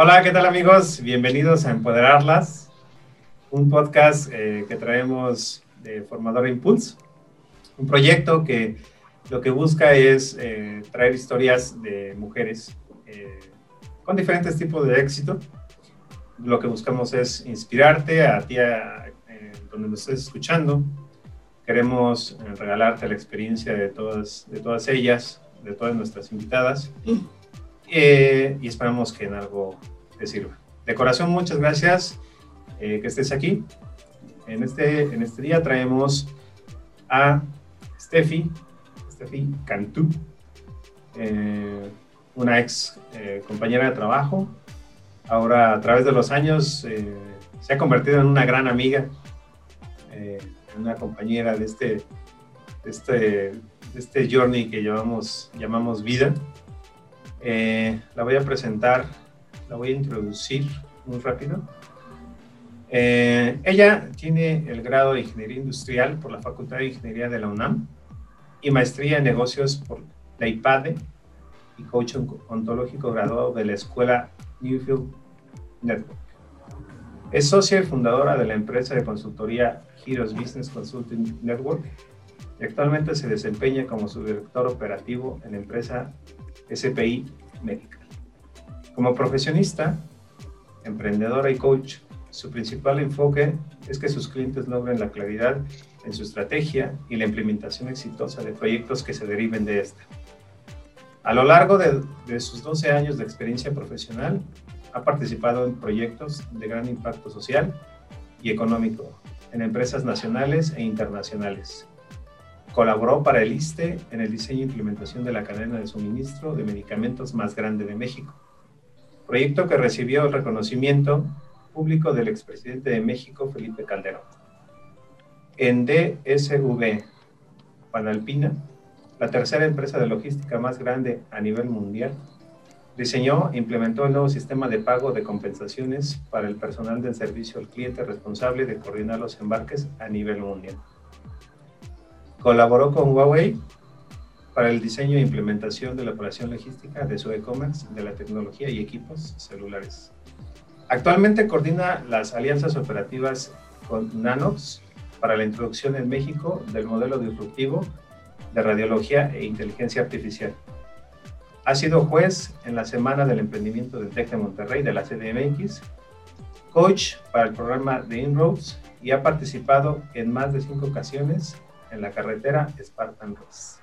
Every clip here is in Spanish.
Hola, ¿qué tal amigos? Bienvenidos a Empoderarlas, un podcast eh, que traemos de Formadora Impulse, un proyecto que lo que busca es eh, traer historias de mujeres eh, con diferentes tipos de éxito. Lo que buscamos es inspirarte a ti, donde nos estés escuchando. Queremos regalarte la experiencia de todas, de todas ellas, de todas nuestras invitadas. Eh, y esperamos que en algo te sirva. De corazón, muchas gracias eh, que estés aquí. En este, en este día traemos a Steffi, Steffi Cantú, eh, una ex compañera de trabajo. Ahora, a través de los años, se ha convertido en una gran amiga, una compañera de este, este, este journey que llamamos, llamamos vida. Eh, la voy a presentar, la voy a introducir muy rápido. Eh, ella tiene el grado de Ingeniería Industrial por la Facultad de Ingeniería de la UNAM y maestría en negocios por la IPADE y coach ontológico graduado de la escuela Newfield Network. Es socia y fundadora de la empresa de consultoría Heroes Business Consulting Network y actualmente se desempeña como subdirector operativo en la empresa SPI Medical. Como profesionista, emprendedora y coach, su principal enfoque es que sus clientes logren la claridad en su estrategia y la implementación exitosa de proyectos que se deriven de esta. A lo largo de, sus 12 años de experiencia profesional, ha participado en proyectos de gran impacto social y económico en empresas nacionales e internacionales, Colaboró para el ISTE en el diseño e implementación de la cadena de suministro de medicamentos más grande de México, proyecto que recibió el reconocimiento público del expresidente de México, Felipe Calderón. En DSV Panalpina, la tercera empresa de logística más grande a nivel mundial, diseñó e implementó el nuevo sistema de pago de compensaciones para el personal del servicio al cliente responsable de coordinar los embarques a nivel mundial. Colaboró con Huawei para el diseño e implementación de la operación logística de su e-commerce de la tecnología y equipos celulares. Actualmente coordina las alianzas operativas con Nanox para la introducción en México del modelo disruptivo de radiología e inteligencia artificial. Ha sido juez en la Semana del Emprendimiento de TEC de Monterrey de la CDMX, coach para el programa de Inroads y ha participado en más de cinco ocasiones en la carretera Spartan Race.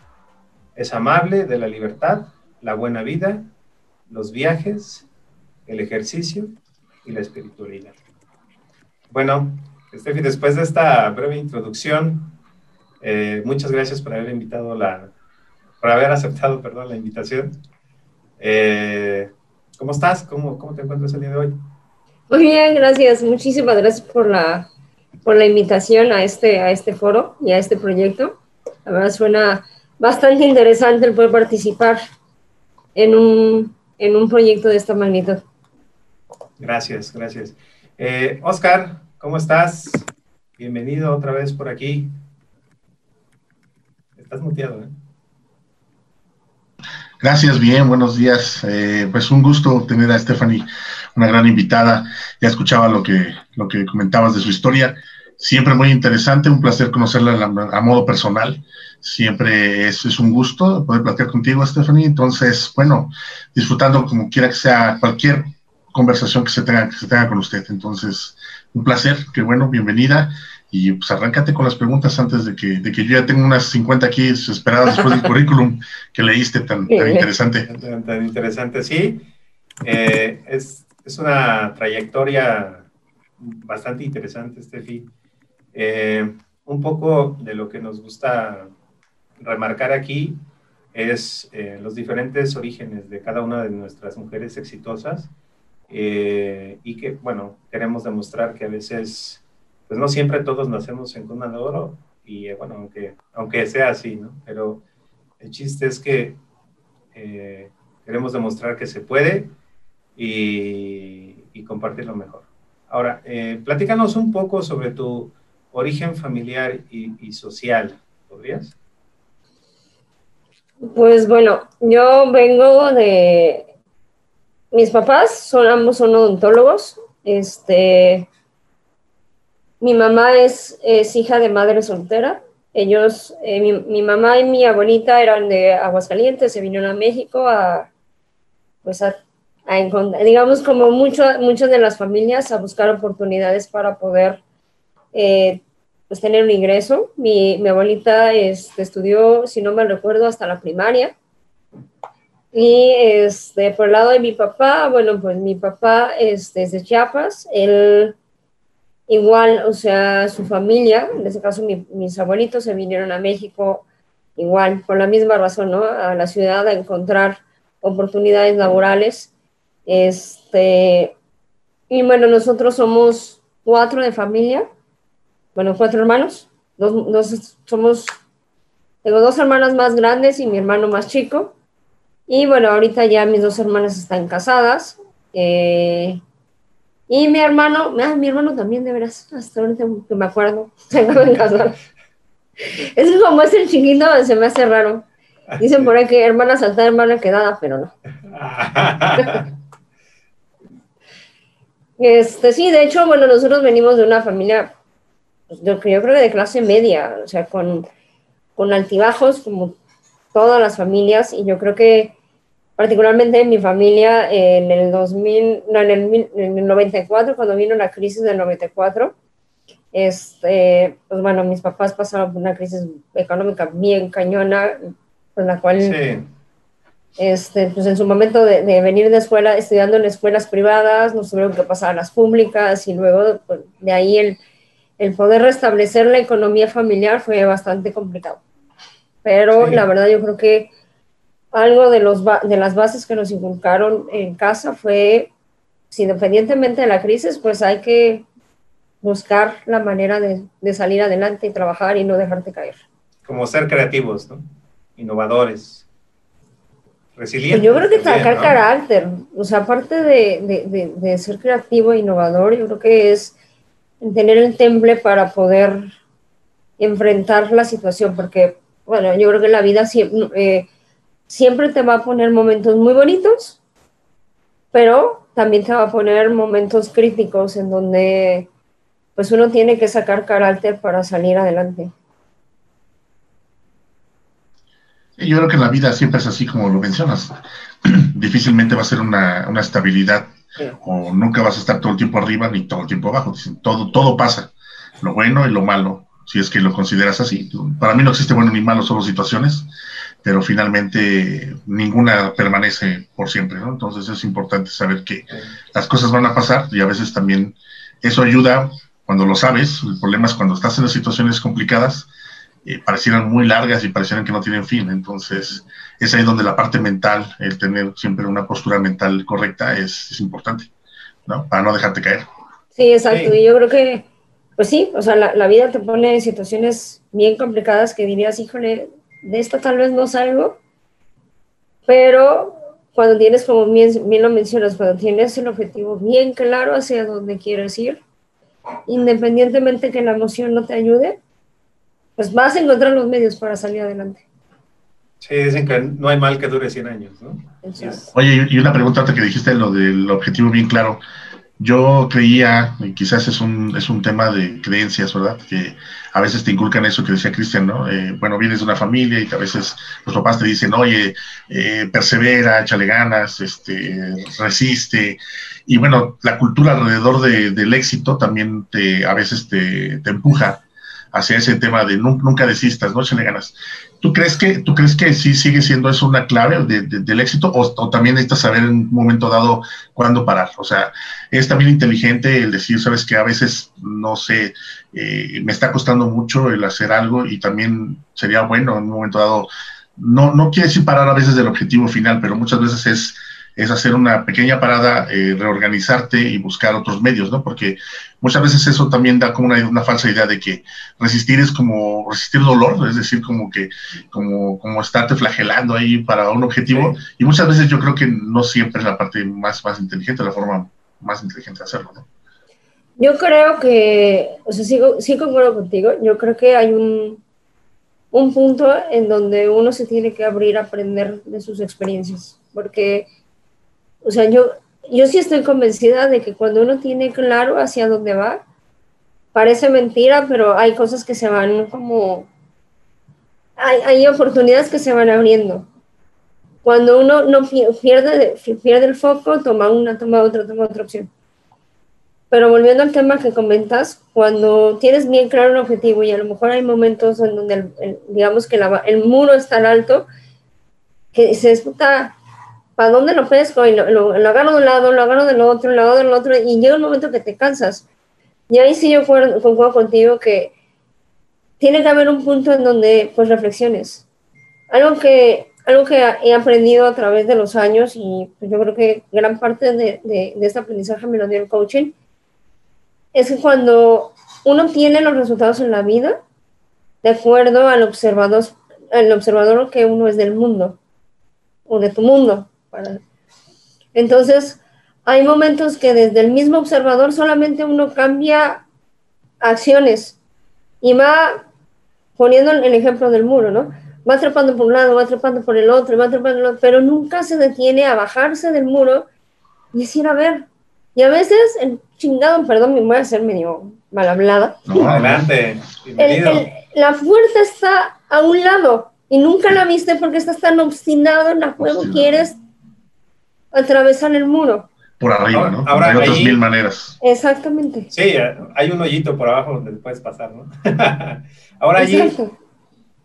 Es amable de la libertad, la buena vida, los viajes, el ejercicio y la espiritualidad. Bueno, Steffi, después de esta breve introducción, eh, muchas gracias por haber invitado la, por haber aceptado, perdón, la invitación. Eh, ¿Cómo estás? ¿Cómo, ¿Cómo te encuentras el día de hoy? Muy bien, gracias. Muchísimas gracias por la por la invitación a este, a este foro y a este proyecto. La verdad suena bastante interesante el poder participar en un, en un proyecto de esta magnitud. Gracias, gracias. Eh, Oscar, ¿cómo estás? Bienvenido otra vez por aquí. Estás muteado, ¿eh? Gracias, bien, buenos días. Eh, pues un gusto tener a Stephanie, una gran invitada. Ya escuchaba lo que, lo que comentabas de su historia siempre muy interesante, un placer conocerla a, modo personal. Siempre es, es, un gusto poder platicar contigo, Stephanie. Entonces, bueno, disfrutando como quiera que sea cualquier conversación que se tenga, que se tenga con usted. Entonces, un placer, qué bueno, bienvenida. Y pues arráncate con las preguntas antes de que, de que yo ya tengo unas 50 aquí esperadas después del currículum que leíste tan, tan interesante. Tan, interesante, sí. Eh, es, es una trayectoria bastante interesante, Steffi. Eh, un poco de lo que nos gusta remarcar aquí es eh, los diferentes orígenes de cada una de nuestras mujeres exitosas eh, y que, bueno, queremos demostrar que a veces, pues no siempre todos nacemos en cuna de oro y, bueno, aunque, aunque sea así, ¿no? Pero el chiste es que queremos demostrar que se puede y, y compartirlo mejor. Ahora, platícanos un poco sobre tu origen familiar y, social. ¿Podrías? Pues bueno, yo vengo de, mis papás son ambos son odontólogos. Este, mi mamá es, es hija de madre soltera. Ellos, eh, mi, mamá y mi abuelita eran de Aguascalientes, se vinieron a México a, pues a, a encontrar, digamos como mucho, muchas de las familias, a buscar oportunidades para poder eh, pues tener un ingreso. Mi, mi abuelita este, estudió, si no me recuerdo, hasta la primaria. Y este, por el lado de mi papá, bueno, pues mi papá este, es de Chiapas, él igual, o sea, su familia, en este caso mis abuelitos se vinieron a México igual, por la misma razón, ¿no? A la ciudad a encontrar oportunidades laborales. Este, y bueno, nosotros somos cuatro de familia, bueno, cuatro hermanos, dos, dos, somos, tengo dos hermanas más grandes y mi hermano más chico. Y bueno, ahorita ya mis dos hermanas están casadas. Eh, y mi hermano, ah, mi hermano también, de veras, hasta ahorita que me acuerdo, se casar. Es como es el chiquito, se me hace raro. Dicen por ahí que hermana saltada, hermana quedada, pero no. Este, sí, de hecho, bueno, nosotros venimos de una familia, pues, yo, yo creo que de clase media, o sea, con, con altibajos como todas las familias, y yo creo que particularmente en mi familia en el 2000, no, en el, en el 94, cuando vino la crisis del 94, este, pues bueno, mis papás pasaron por una crisis económica bien cañona, con la cual, sí. este, pues en su momento de, de, venir de escuela, estudiando en escuelas privadas, nos tuvieron que pasar a las públicas y luego pues, de ahí el, el poder restablecer la economía familiar fue bastante complicado. Pero sí. la verdad yo creo que algo de, los, de las bases que nos inculcaron en casa fue, si independientemente de la crisis, pues hay que buscar la manera de, de, salir adelante y trabajar y no dejarte caer. Como ser creativos, ¿no? Innovadores. Resilientes. Pues yo creo que sacar ¿no? carácter, o sea, aparte de, de, de, ser creativo e innovador, yo creo que es tener el temple para poder enfrentar la situación, porque, bueno, yo creo que la vida siempre... Eh, siempre te va a poner momentos muy bonitos, pero también te va a poner momentos críticos en donde pues uno tiene que sacar carácter para salir adelante. Yo creo que la vida siempre es así como lo mencionas. Difícilmente va a ser una, una estabilidad sí. o nunca vas a estar todo el tiempo arriba ni todo el tiempo abajo. Todo, todo pasa, lo bueno y lo malo, si es que lo consideras así. Para mí no existe bueno ni malo, solo situaciones pero finalmente ninguna permanece por siempre, ¿no? Entonces es importante saber que las cosas van a pasar y a veces también eso ayuda cuando lo sabes. El problema es cuando estás en las situaciones complicadas, eh, parecieran muy largas y parecieran que no tienen fin. Entonces es ahí donde la parte mental, el tener siempre una postura mental correcta es, es importante, ¿no? Para no dejarte caer. Sí, exacto. Sí. Y yo creo que, pues sí, o sea, la, la vida te pone en situaciones bien complicadas que dirías, híjole, de esto tal vez no salgo, pero cuando tienes, como bien, bien, lo mencionas, cuando tienes el objetivo bien claro hacia dónde quieres ir, independientemente que la emoción no te ayude, pues vas a encontrar los medios para salir adelante. Sí, dicen que no hay mal que dure 100 años, ¿no? Oye, y una pregunta antes que dijiste lo del objetivo bien claro. Yo creía, y quizás es un, es un tema de creencias, ¿verdad? Que a veces te inculcan eso que decía Cristian, ¿no? Eh, bueno, vienes de una familia y que a veces los papás te dicen, oye, eh, persevera, échale ganas, este, resiste. Y bueno, la cultura alrededor de, del éxito también te, a veces te, te empuja hacia ese tema de nunca, nunca desistas, no échale ganas. ¿Tú crees que, tú crees que sí sigue siendo eso una clave de, de, del éxito o, o, también necesitas saber en un momento dado cuándo parar? O sea, es también inteligente el decir, sabes que a veces, no sé, eh, me está costando mucho el hacer algo y también sería bueno en un momento dado, no, no quiere decir parar a veces del objetivo final, pero muchas veces es es hacer una pequeña parada, eh, reorganizarte y buscar otros medios, ¿no? Porque muchas veces eso también da como una, una, falsa idea de que resistir es como resistir dolor, es decir, como que como, como estarte flagelando ahí para un objetivo. Sí. Y muchas veces yo creo que no siempre es la parte más, más inteligente, la forma más inteligente de hacerlo, ¿no? Yo creo que, o sea, sí, sí concuerdo contigo, yo creo que hay un, un punto en donde uno se tiene que abrir a aprender de sus experiencias, porque o sea, yo, yo sí estoy convencida de que cuando uno tiene claro hacia dónde va, parece mentira, pero hay cosas que se van como, hay, hay oportunidades que se van abriendo. Cuando uno no pierde, pierde el foco, toma una, toma otra, toma otra opción. Pero volviendo al tema que comentas, cuando tienes bien claro un objetivo y a lo mejor hay momentos en donde, digamos que el muro es tan alto, que se disputa ¿para dónde lo pesco? Y lo, agarro de un lado, lo agarro del otro, lo agarro del otro, y llega un momento que te cansas. Y ahí sí yo concuerdo contigo que tiene que haber un punto en donde pues reflexiones. Algo que, algo que he aprendido a través de los años y pues, yo creo que gran parte de, de, de este aprendizaje me lo dio el coaching, es que cuando uno tiene los resultados en la vida, de acuerdo al observador, al observador que uno es del mundo o de tu mundo. Entonces, hay momentos que desde el mismo observador solamente uno cambia acciones y va poniendo el ejemplo del muro, ¿no? Va trepando por un lado, va trepando por el otro, va trepando por el otro, pero nunca se detiene a bajarse del muro y decir, a ver, y a veces el chingado, perdón, me voy a hacer medio mal hablada. adelante. la fuerza está a un lado y nunca la viste porque estás tan obstinado en la juego, quieres atravesar el muro. Por arriba, ¿no? Ahora, hay otras mil maneras. Exactamente. Sí, hay un hoyito por abajo donde puedes pasar, ¿no? ahora allí,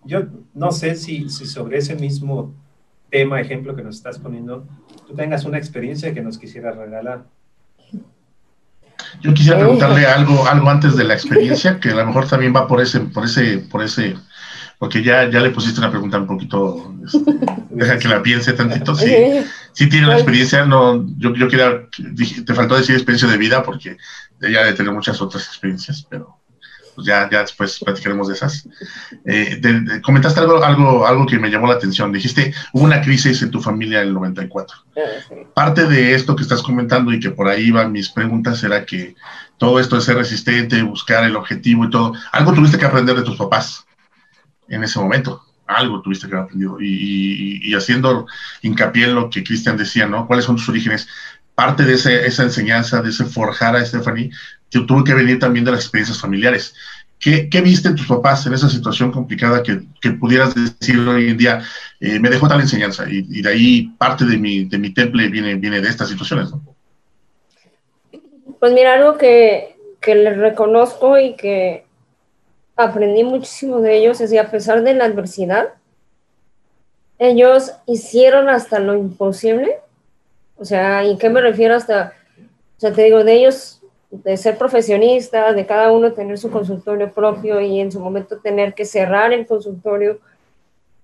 yo no sé si, si sobre ese mismo tema, ejemplo que nos estás poniendo, tú tengas una experiencia que nos quisieras regalar. Yo quisiera preguntarle algo, algo antes de la experiencia, que a lo mejor también va por ese, por ese, por ese, porque ya, ya le pusiste una pregunta un poquito, este, deja que la piense tantito. Sí, sí tiene una experiencia, no, yo, yo quería, te faltó decir experiencia de vida, porque ella de tener muchas otras experiencias, pero pues ya, ya después platicaremos de esas. Eh, comentaste algo, algo, algo que me llamó la atención. Dijiste, hubo una crisis en tu familia en el 94. Ah, Parte de esto que estás comentando y que por ahí van mis preguntas era que todo esto de ser resistente, buscar el objetivo y todo, algo tuviste que aprender de tus papás en ese momento. Algo tuviste que haber aprendido. Y, haciendo hincapié en lo que Cristian decía, ¿no? ¿Cuáles son tus orígenes? Parte de esa enseñanza, de ese forjar a Stephanie, que tuvo que venir también de las experiencias familiares. ¿Qué, viste en tus papás en esa situación complicada que, pudieras decir hoy en día, eh, me dejó tal enseñanza? Y, de ahí parte de mi, temple viene, viene de estas situaciones, ¿no? Pues mira, algo que, que les reconozco y que aprendí muchísimo de ellos es que a pesar de la adversidad, ellos hicieron hasta lo imposible. O sea, ¿y qué me refiero hasta? O sea, te digo, de ellos, de ser profesionistas, de cada uno tener su consultorio propio y en su momento tener que cerrar el consultorio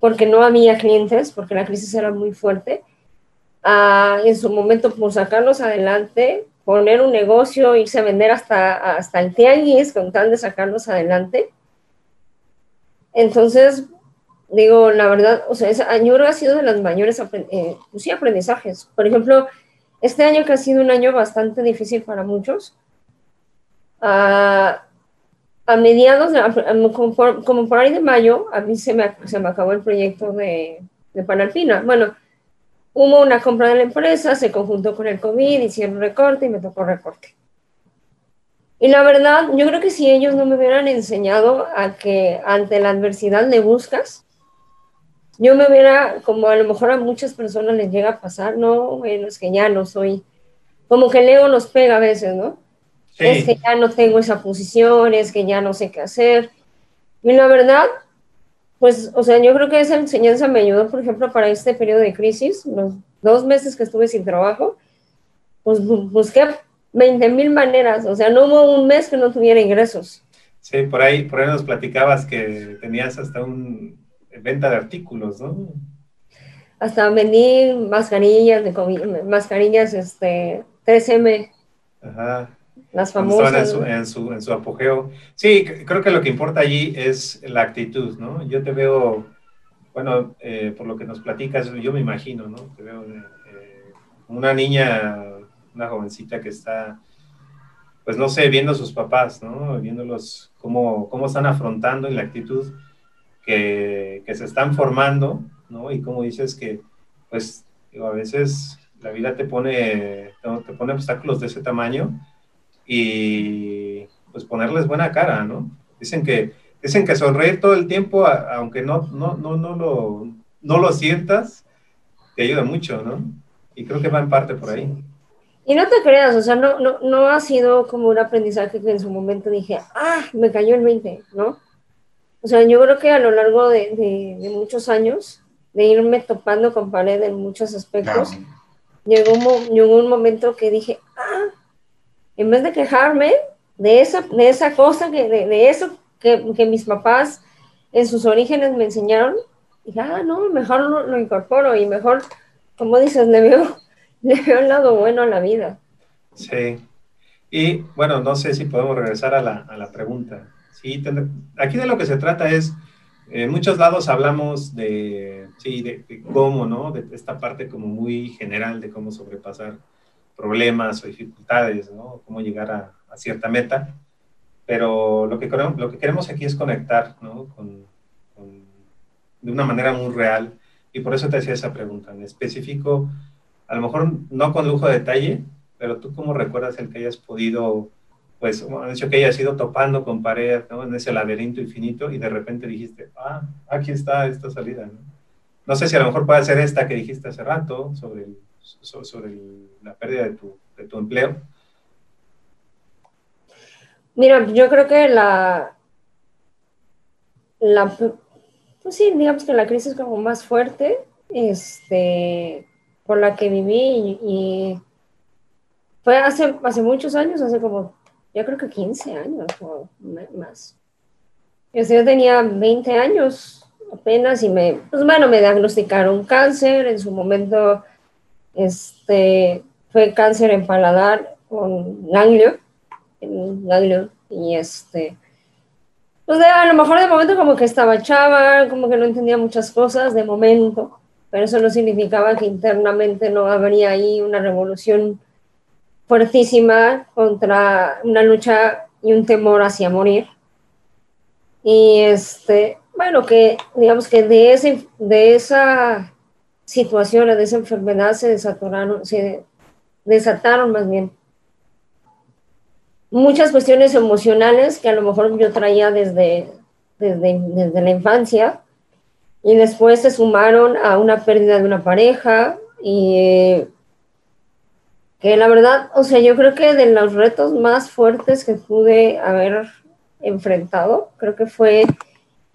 porque no había clientes, porque la crisis era muy fuerte. Ah, en su momento, por sacarlos adelante, poner un negocio, irse a vender hasta, hasta el tianguis con tal de sacarlos adelante. Entonces, digo, la verdad, o sea, año ha sido de las mayores eh, pues aprendizajes. Por ejemplo, este año que ha sido un año bastante difícil para muchos, a, mediados, como, por, ahí de mayo, a mí se me, se me acabó el proyecto de, de Panalpina. Bueno, hubo una compra de la empresa, se conjuntó con el COVID, hicieron recorte y me tocó recorte. Y la verdad, yo creo que si ellos no me hubieran enseñado a que ante la adversidad le buscas, yo me hubiera, como a lo mejor a muchas personas les llega a pasar, no, bueno, es que ya no soy, como que el ego nos pega a veces, ¿no? Es que ya no tengo esa posición, es que ya no sé qué hacer. Y la verdad, pues, o sea, yo creo que esa enseñanza me ayudó, por ejemplo, para este periodo de crisis, los dos meses que estuve sin trabajo, pues busqué 20 mil maneras, o sea, no hubo un mes que no tuviera ingresos. Sí, por ahí, por ahí nos platicabas que tenías hasta un venta de artículos, ¿no? Hasta vendí mascarillas de mascarillas este 3M. Ajá. Las famosas. En su, en, su, apogeo. Sí, creo que lo que importa allí es la actitud, ¿no? Yo te veo, bueno, eh, por lo que nos platicas, yo me imagino, ¿no? Te veo eh, una niña una jovencita que está, pues no sé, viendo a sus papás, ¿no? Viéndolos cómo, cómo están afrontando y la actitud que, que se están formando, ¿no? Y como dices que, pues, a veces la vida te pone, te pone obstáculos de ese tamaño y pues ponerles buena cara, ¿no? Dicen que, dicen que sonreír todo el tiempo, aunque no, no, no, no, lo, no lo sientas, te ayuda mucho, ¿no? Y creo que va en parte por ahí. Y no te creas, o sea, no, no, no ha sido como un aprendizaje que en su momento dije, ah, me cayó el 20, ¿no? O sea, yo creo que a lo largo de, de, muchos años, de irme topando con pared en muchos aspectos, llegó, un, llegó un momento que dije, ah, en vez de quejarme de esa, de esa cosa, que, de, de eso que, que, mis papás en sus orígenes me enseñaron, dije, ah, no, mejor lo, lo incorporo y mejor, como dices, le veo le veo lado bueno a la vida. Sí. Y bueno, no sé si podemos regresar a la, a la pregunta. Sí, aquí de lo que se trata es, en muchos lados hablamos de, sí, de, cómo, ¿no? De esta parte como muy general de cómo sobrepasar problemas o dificultades, ¿no? Cómo llegar a, a cierta meta. Pero lo que, lo que queremos aquí es conectar, ¿no? Con, con, de una manera muy real. Y por eso te hacía esa pregunta. En específico, a lo mejor no con lujo de detalle, pero tú cómo recuerdas el que hayas podido, pues, han dicho que hayas ido topando con pared, ¿no? En ese laberinto infinito y de repente dijiste, ah, aquí está esta salida, ¿no? No sé si a lo mejor puede ser esta que dijiste hace rato sobre, sobre, la pérdida de tu, de tu empleo. Mira, yo creo que la, la, pues sí, digamos que la crisis como más fuerte, este, por la que viví y, fue hace, hace muchos años, hace como, yo creo que 15 años o más. Yo tenía 20 años apenas y me, pues bueno, me diagnosticaron cáncer, en su momento este, fue cáncer en paladar con ganglio, en y este, pues a lo mejor de momento como que estaba chava, como que no entendía muchas cosas de momento, pero eso no significaba que internamente no habría ahí una revolución fuertísima contra una lucha y un temor hacia morir. Y este, bueno, que digamos que de, ese, de esa situación, de esa enfermedad se desataron, se desataron más bien muchas cuestiones emocionales que a lo mejor yo traía desde, desde, desde la infancia y después se sumaron a una pérdida de una pareja y que la verdad, o sea, yo creo que de los retos más fuertes que pude haber enfrentado, creo que fue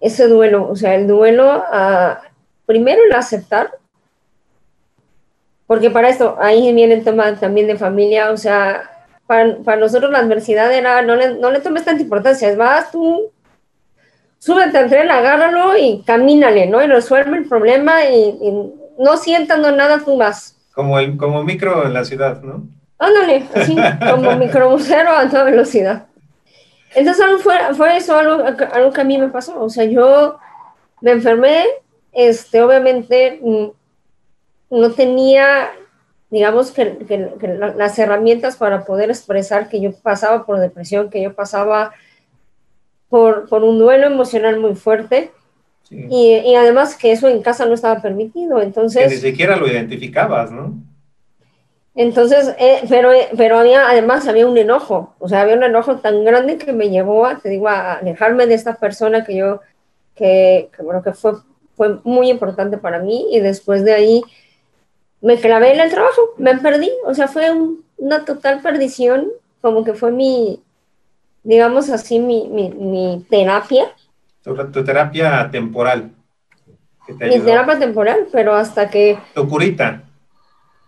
ese duelo, o sea, el duelo a, primero el aceptar, porque para esto, ahí viene el tema también de familia, o sea, para, para nosotros la adversidad era, no le, no le tomes tanta importancia, vas tú, súbete al tren, agárralo y camínale, ¿no? Y resuelve el problema y, no sientando nada tú vas. Como, el, como micro en la ciudad, ¿no? Ándale, así, como microbusero a toda velocidad. Entonces fue, fue eso algo, algo que a mí me pasó. O sea, yo me enfermé, este, obviamente mm, no tenía, digamos, que, que las herramientas para poder expresar que yo pasaba por depresión, que yo pasaba por, por un duelo emocional muy fuerte. Y, y, además que eso en casa no estaba permitido, entonces... Que ni siquiera lo identificabas, ¿no? Entonces, eh, pero, pero había, además había un enojo, o sea, había un enojo tan grande que me llevó a, te digo, a alejarme de esta persona que yo, que, que bueno, que fue, fue muy importante para mí y después de ahí me clavé en el trabajo, me perdí, o sea, fue una total perdición, como que fue mi, digamos así, mi, mi, mi terapia. Tu, terapia temporal. mi terapia temporal, pero hasta que... Tu curita.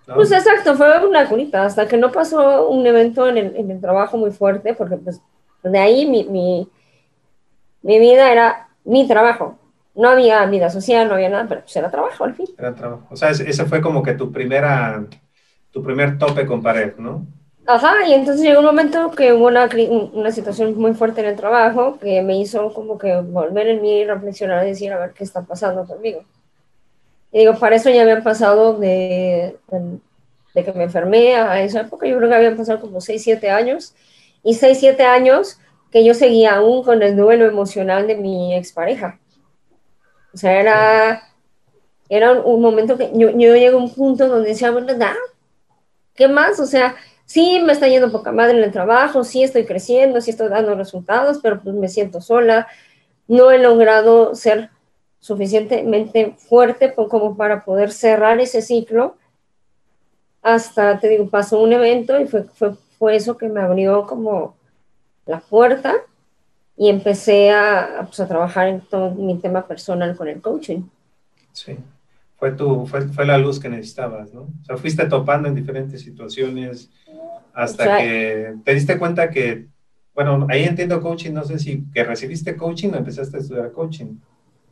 Pues exacto, fue una curita, hasta que no pasó un evento en el, en el trabajo muy fuerte, porque pues de ahí mi, mi, mi, vida era mi trabajo. No había vida social, no había nada, pero pues era trabajo al fin. Era trabajo. O sea, ese fue como que tu primera, tu primer tope con pared, ¿no? Ajá, y entonces llegó un momento que hubo una, una situación muy fuerte en el trabajo que me hizo como que volver en mí, reflexionar y decir, a ver qué está pasando conmigo. Y digo, para eso ya habían pasado de, de, que me enfermé a esa época, yo creo que habían pasado como 6, 7 años, y 6, 7 años que yo seguía aún con el duelo emocional de mi expareja. O sea, era, era un momento que yo, yo llegué a un punto donde decía, ¿verdad? ¿qué más? O sea, sí me está yendo poca madre en el trabajo, sí estoy creciendo, sí estoy dando resultados, pero pues me siento sola, no he logrado ser suficientemente fuerte como para poder cerrar ese ciclo. Hasta, te digo, pasó un evento y fue, fue, eso que me abrió como la puerta y empecé a, pues, a trabajar en todo mi tema personal con el coaching. Sí, fue, tu, fue, fue la luz que necesitabas, ¿no? O sea, fuiste topando en diferentes situaciones hasta que te diste cuenta que, bueno, ahí entiendo coaching, no sé si que recibiste coaching o empezaste a estudiar coaching.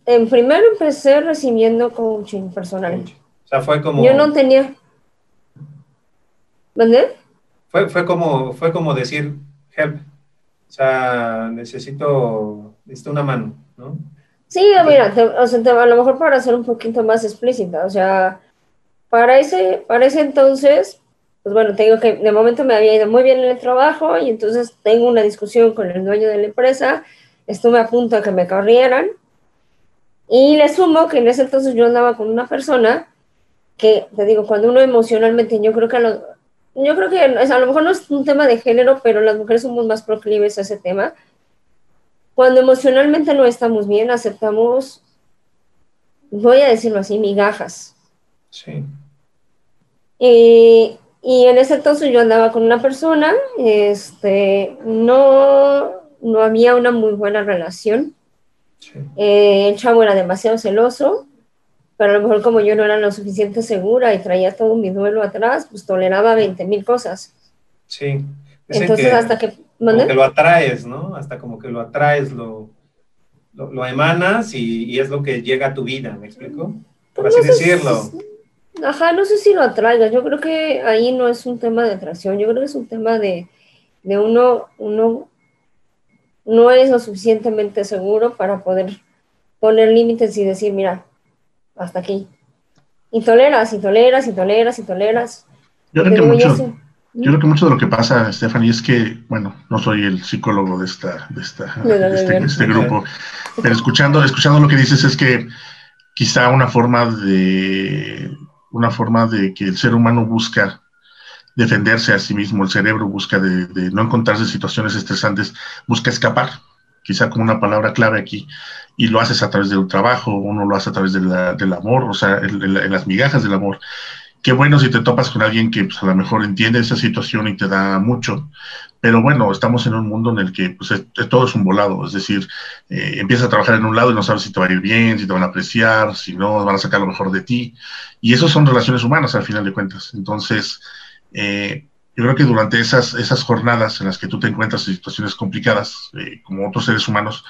En primero empecé recibiendo coaching personal. O sea, fue como... Yo no tenía... ¿Dónde? Fue, fue, como, fue como decir, help, o sea, necesito, necesito una mano, ¿no? Sí, mira, o sea, a lo mejor para ser un poquito más explícita, o sea, para ese, para ese entonces, pues bueno, tengo que de momento me había ido muy bien en el trabajo y entonces tengo una discusión con el dueño de la empresa, estuve a punto de que me corrieran y le sumo que en ese entonces yo andaba con una persona que, te digo, cuando uno emocionalmente, yo creo que a los, yo creo que a lo mejor no es un tema de género, pero las mujeres somos más proclives a ese tema. Cuando emocionalmente no estamos bien, aceptamos, voy a decirlo así, migajas. Sí. Y, y en ese entonces yo andaba con una persona, este, no, no había una muy buena relación. Sí. Eh, el chavo era demasiado celoso pero a lo mejor como yo no era lo suficiente segura y traía todo mi duelo atrás, pues toleraba 20 mil cosas. Sí. Entonces hasta que... Como que lo atraes, ¿no? Hasta como que lo atraes, lo, lo, emanas y, es lo que llega a tu vida, ¿me explico? Por pues así decirlo. ajá, no sé si lo atraigas, yo creo que ahí no es un tema de atracción, yo creo que es un tema de, de uno, uno no es lo suficientemente seguro para poder poner límites y decir, mira, hasta aquí. Y toleras, y toleras, y toleras, y toleras. Yo creo que mucho, yo creo que mucho de lo que pasa, Stephanie, es que, bueno, no soy el psicólogo de esta, de esta, este, este, grupo, pero escuchando, escuchando lo que dices es que quizá una forma de una forma de que el ser humano busca defenderse a sí mismo, el cerebro busca de, de no encontrarse en situaciones estresantes, busca escapar, quizá como una palabra clave aquí, y lo haces a través del trabajo, uno lo hace a través del amor, o sea, en, las migajas del amor. Qué bueno si te topas con alguien que pues, a lo mejor entiende esa situación y te da mucho, pero bueno, estamos en un mundo en el que pues, todo es un volado, es decir, eh, empiezas a trabajar en un lado y no sabes si te va a ir bien, si te van a apreciar, si no, van a sacar lo mejor de ti, y eso son relaciones humanas al final de cuentas. Entonces, eh, yo creo que durante esas, esas jornadas en las que tú te encuentras en situaciones complicadas, eh, como otros seres humanos,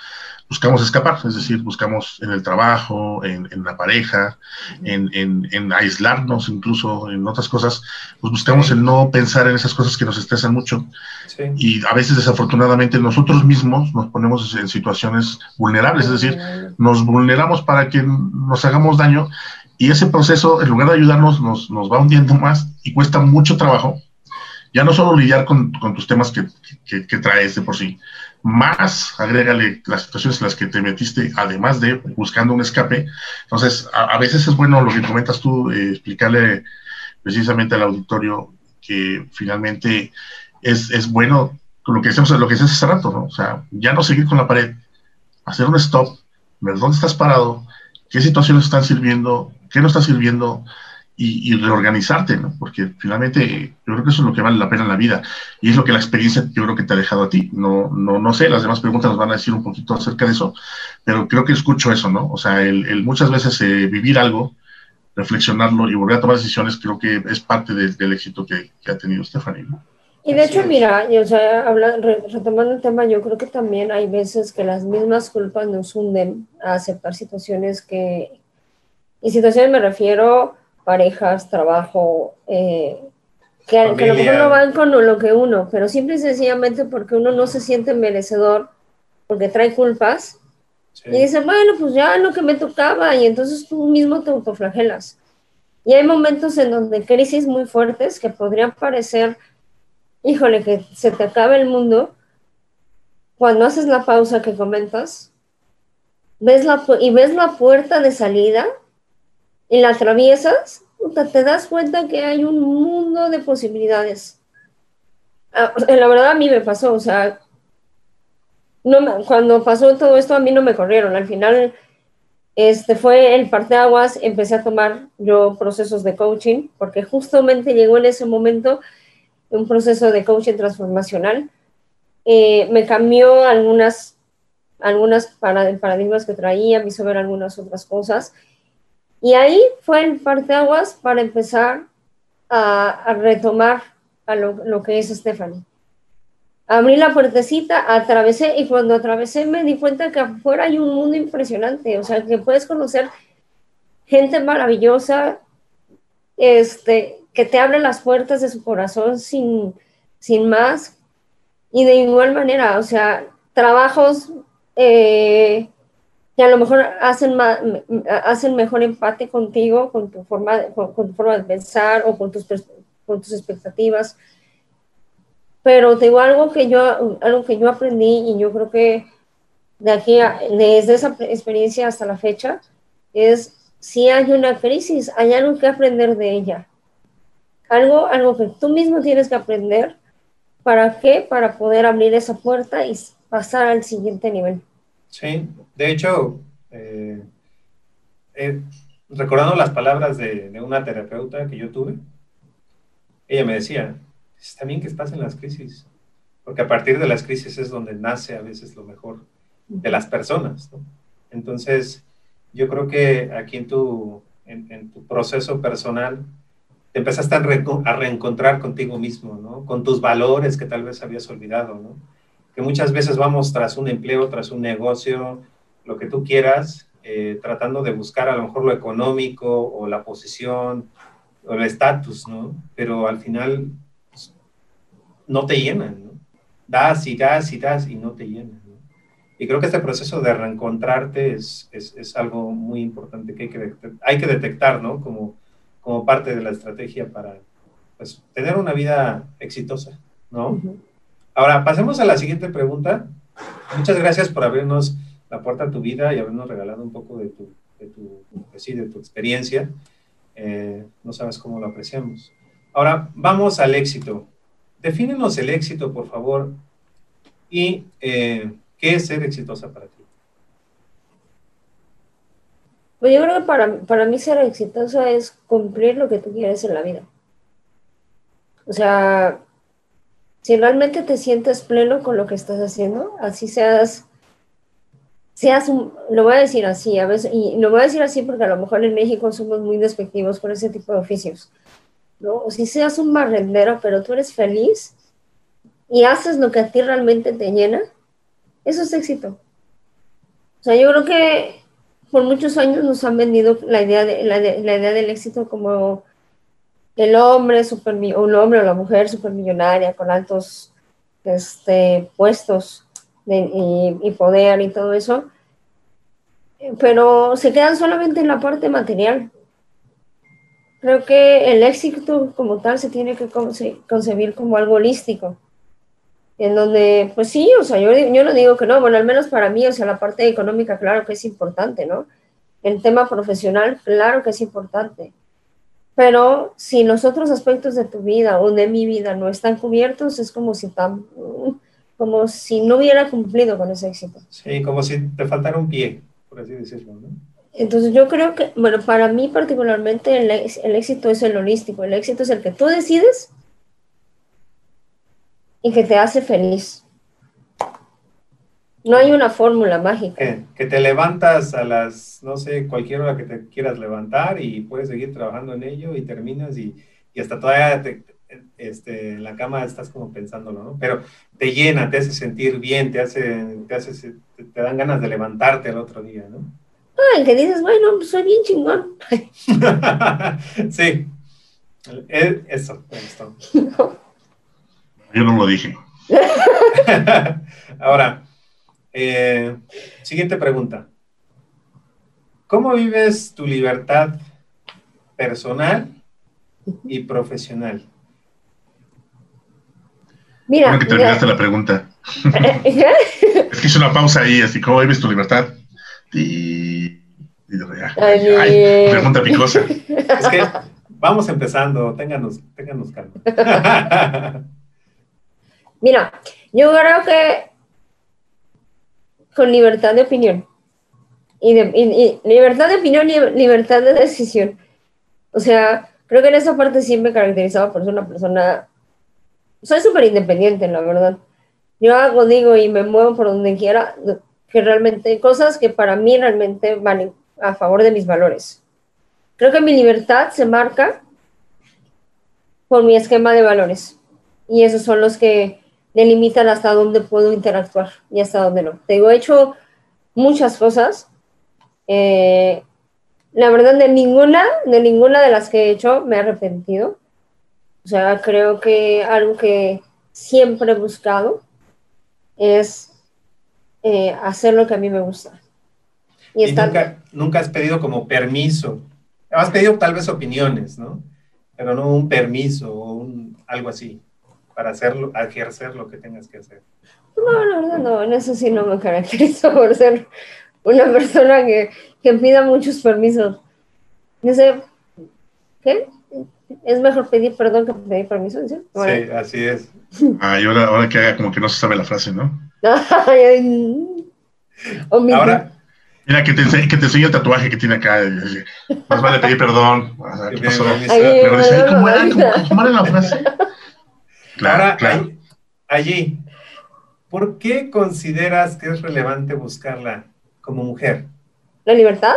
buscamos escapar, es decir, buscamos en el trabajo, en, la pareja, en, aislarnos incluso en otras cosas, pues buscamos el no pensar en esas cosas que nos estresan mucho. Y a veces desafortunadamente nosotros mismos nos ponemos en situaciones vulnerables, es decir, nos vulneramos para que nos hagamos daño y ese proceso, en lugar de ayudarnos, nos, nos va hundiendo más y cuesta mucho trabajo ya no solo lidiar con, tus temas que, traes de por sí, más agrégale las situaciones en las que te metiste, además de buscando un escape. Entonces, a, veces es bueno lo que comentas tú, eh, explicarle precisamente al auditorio que finalmente es, es bueno lo que hacemos, lo que haces hace rato, ¿no? O sea, ya no seguir con la pared, hacer un stop, ver dónde estás parado, qué situaciones están sirviendo, qué no está sirviendo, y, reorganizarte, ¿no? Porque finalmente yo creo que eso es lo que vale la pena en la vida y es lo que la experiencia yo creo que te ha dejado a ti. No, no, no sé, las demás preguntas nos van a decir un poquito acerca de eso, pero creo que escucho eso, ¿no? O sea, el, muchas veces eh, vivir algo, reflexionarlo y volver a tomar decisiones creo que es parte del éxito que, ha tenido Stephanie, ¿no? Y de hecho, mira, o sea, retomando el tema, yo creo que también hay veces que las mismas culpas nos hunden a aceptar situaciones que, y situaciones me refiero parejas, trabajo, eh, que, a lo mejor no van con lo que uno, pero simple y sencillamente porque uno no se siente merecedor, porque trae culpas, y dice, bueno, pues ya lo que me tocaba, y entonces tú mismo te autoflagelas. Y hay momentos en donde crisis muy fuertes que podrían parecer, híjole, que se te acabe el mundo, cuando haces la pausa que comentas, ves la, y ves la puerta de salida y la atraviesas te das cuenta que hay un mundo de posibilidades. Ah, la verdad a mí me pasó, o sea, no cuando pasó todo esto a mí no me corrieron. Al final este fue el parteaguas, empecé a tomar yo procesos de coaching, porque justamente llegó en ese momento un proceso de coaching transformacional. Eh, me cambió algunas, algunas paradigmas que traía, me hizo ver algunas otras cosas. Y ahí fue el parteaguas para empezar a, retomar a lo, lo que es Stephanie abrí la puertecita, atravesé y cuando atravesé me di cuenta que afuera hay un mundo impresionante, o sea, que puedes conocer gente maravillosa, este, que te abre las puertas de su corazón sin, sin más. Y de igual manera, o sea, trabajos eh, que a lo mejor hacen, hacen mejor empate contigo, con tu forma, con, tu forma de pensar o con tus, con tus expectativas. Pero te digo algo que yo, algo que yo aprendí y yo creo que de aquí, desde esa experiencia hasta la fecha, es si hay una crisis, hay algo que aprender de ella. Algo, algo que tú mismo tienes que aprender. ¿Para qué? Para poder abrir esa puerta y pasar al siguiente nivel. Sí, de hecho, eh, eh, recordando las palabras de, una terapeuta que yo tuve, ella me decía, está bien que pasen las crisis, porque a partir de las crisis es donde nace a veces lo mejor de las personas. ¿no? Entonces, yo creo que aquí en tu, en, tu proceso personal te empezaste a, a, reencontrar contigo mismo, ¿no? con tus valores que tal vez habías olvidado, ¿no? Que muchas veces vamos tras un empleo, tras un negocio, lo que tú quieras, eh, tratando de buscar a lo mejor lo económico o la posición o el estatus, ¿no? Pero al final no te llenan, ¿no? Das y das y das y no te llenan. ¿no? Y creo que este proceso de reencontrarte es, es, es algo muy importante que hay que, hay que detectar, ¿no? Como, como parte de la estrategia para pues, tener una vida exitosa, ¿no? Ahora, pasemos a la siguiente pregunta. Muchas gracias por abrirnos la puerta a tu vida y habernos regalado un poco de tu, de tu, pues de tu experiencia. Eh, no sabes cómo lo apreciamos. Ahora, vamos al éxito. Defínenos el éxito, por favor, y eh, qué es ser exitosa para ti. Pues yo creo que para, para mí ser exitosa es cumplir lo que tú quieres en la vida. O sea, si realmente te sientes pleno con lo que estás haciendo, así seas, seas lo voy a decir así, a veces, y lo voy a decir así porque a lo mejor en México somos muy despectivos por ese tipo de oficios. ¿no? O si seas un barrendero, pero tú eres feliz y haces lo que a ti realmente te llena, eso es éxito. O sea, yo creo que por muchos años nos han vendido la idea, de, la, idea del éxito como el hombre, super, el hombre o la mujer supermillonaria con altos este, puestos y, y poder y todo eso, pero se quedan solamente en la parte material creo que el éxito como tal se tiene que concebir como algo holístico, en donde, pues sí, o sea, yo, yo no digo que no, bueno, al menos para mí, o sea, la parte económica, claro que es importante, ¿no? El tema profesional, claro que es importante. Pero si los otros aspectos de tu vida o de mi vida no están cubiertos, es como si, tan, como si no hubiera cumplido con ese éxito. Sí, como si te faltara un pie, por así decirlo, ¿no? Entonces yo creo que, bueno, para mí particularmente el, éxito es el holístico, el éxito es el que tú decides y que te hace feliz. No hay una fórmula mágica. Que, te levantas a las, no sé, cualquier hora que te quieras levantar y puedes seguir trabajando en ello y terminas y, hasta todavía este, en la cama estás como pensándolo, ¿no? Pero te llena, te hace sentir bien, te hace, te, hace, te dan ganas de levantarte el otro día, ¿no? Ah, que dices, bueno, pues soy bien chingón. sí, eso, Yo no lo dije. Ahora, eh, siguiente pregunta. ¿Cómo vives tu libertad personal y profesional? Mira, bueno que terminaste la pregunta. es que hice una pausa ahí, así, ¿cómo vives tu libertad? Y, y ay, pregunta picosa. Es que vamos empezando, ténganos, ténganos calma. Mira, yo creo que con libertad de opinión. Y, de, libertad de opinión y libertad de decisión. O sea, creo que en esa parte siempre me caracterizado por ser una persona... Soy súper independiente, la verdad. Yo hago, digo y me muevo por donde quiera, que realmente, cosas que para mí realmente van a favor de mis valores. Creo que mi libertad se marca por mi esquema de valores. Y esos son los que delimitan hasta dónde puedo interactuar y hasta dónde no. Te digo, he hecho muchas cosas. Eh, la verdad, de ninguna, de ninguna de las que he hecho me he arrepentido. O sea, creo que algo que siempre he buscado es eh, hacer lo que a mí me gusta. Y, nunca, nunca has pedido como permiso. Has pedido tal vez opiniones, ¿no? Pero no un permiso o un, algo así para hacerlo, ejercer lo que tengas que hacer. No, no, no, no, en eso sí no me caracterizo por ser una persona que, que pida muchos permisos. No sé, ¿qué? Es mejor pedir perdón que pedir permiso, ¿sí? Sí, así es. Ah, y ahora, ahora que haga como que no se sabe la frase, ¿no? ahora, Mira, que te, enseñe, que te enseñe el tatuaje que tiene acá. Más vale pedir perdón. ¿Qué pasó? Pero dice, ¿cómo era, ¿cómo, era la frase? Ahora, allí, ¿por qué consideras que es relevante buscarla como mujer? ¿La libertad?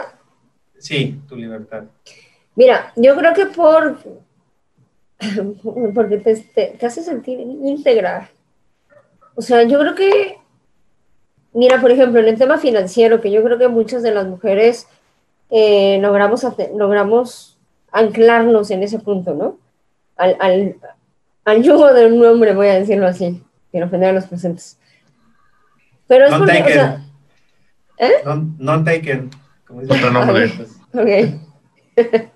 Sí, tu libertad. Mira, yo creo que por porque te, hace sentir íntegra. O sea, yo creo que, mira, por ejemplo, en el tema financiero, que yo creo que muchas de las mujeres eh, logramos, logramos anclarnos en ese punto, ¿no? Al, al, al yugo de un hombre, voy a decirlo así, que ofender a los presentes. Pero es non porque, taken. O sea, ¿eh? Non, non taken. Como dice otro nombre. Ok.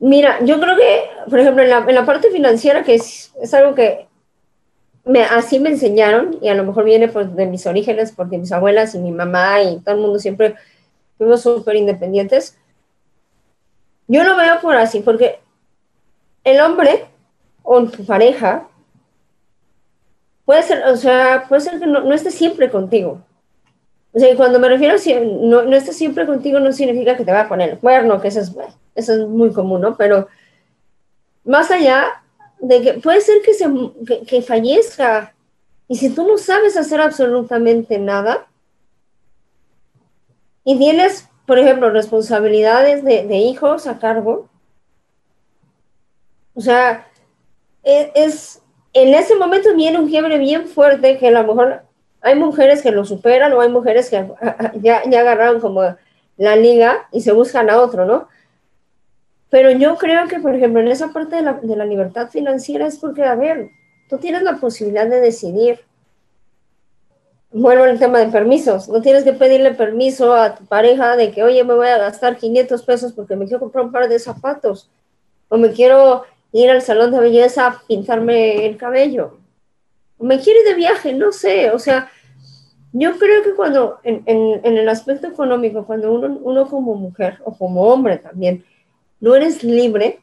Mira, yo creo que, por ejemplo, en la, en la parte financiera, que es, es algo que me, así me enseñaron, y a lo mejor viene por, de mis orígenes, porque mis abuelas y mi mamá y todo el mundo siempre fuimos súper independientes. Yo lo veo por así, porque el hombre o tu pareja, puede ser, o sea, puede ser que no, no esté siempre contigo. O sea, cuando me refiero a no, no esté siempre contigo, no significa que te va a poner el cuerno, que eso es, eso es muy común, ¿no? Pero más allá de que puede ser que, se, que, fallezca, y si tú no sabes hacer absolutamente nada, y tienes, por ejemplo, responsabilidades de, de hijos a cargo, o sea, e, es, en ese momento viene un quiebre bien fuerte que a lo mejor hay mujeres que lo superan o hay mujeres que ya, ya agarraron como la liga y se buscan a otro, ¿no? Pero yo creo que, por ejemplo, en esa parte de la, de la libertad financiera es porque, a ver, tú tienes la posibilidad de decidir. Vuelvo al tema de permisos. No tienes que pedirle permiso a tu pareja de que, oye, me voy a gastar 500 pesos porque me quiero comprar un par de zapatos. O me quiero ir al salón de belleza a pintarme el cabello. Me quiero ir de viaje, no sé, o sea, yo creo que cuando, en, el aspecto económico, cuando uno, uno como mujer o como hombre también, no eres libre,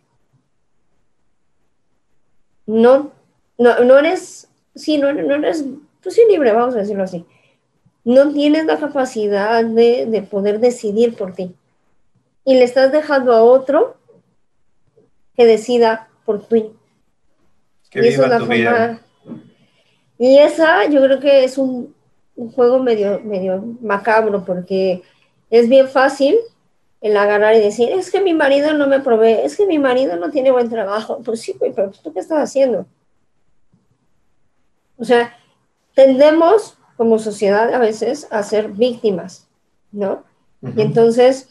no, no, no eres, sí, no, no eres, pues sí libre, vamos a decirlo así, no tienes la capacidad de poder decidir por ti. Y le estás dejando a otro que decida por Twin. y esa es la forma. Y esa yo creo que es un, juego medio, medio macabro porque es bien fácil el agarrar y decir, es que mi marido no me provee, es que mi marido no tiene buen trabajo. Pues sí, pero ¿tú qué estás haciendo? O sea, tendemos como sociedad a veces a ser víctimas, ¿no? Y entonces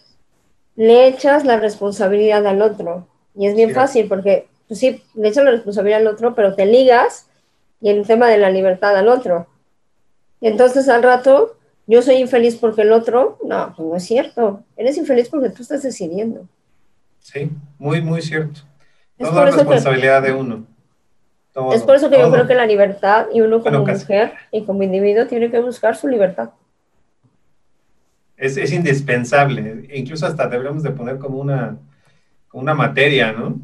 le echas la responsabilidad al otro. Y es bien fácil porque pues sí, le echas la responsabilidad al otro, pero te ligas y el tema de la libertad al otro. Y entonces al rato, yo soy infeliz porque el otro, no, pues no es cierto. Eres infeliz porque tú estás decidiendo. Sí, muy, muy cierto. Es Toda responsabilidad de uno. es por eso que yo creo que la libertad y uno como mujer y como individuo tiene que buscar su libertad. Es, es indispensable. Incluso hasta deberíamos de poner como una una materia, ¿no?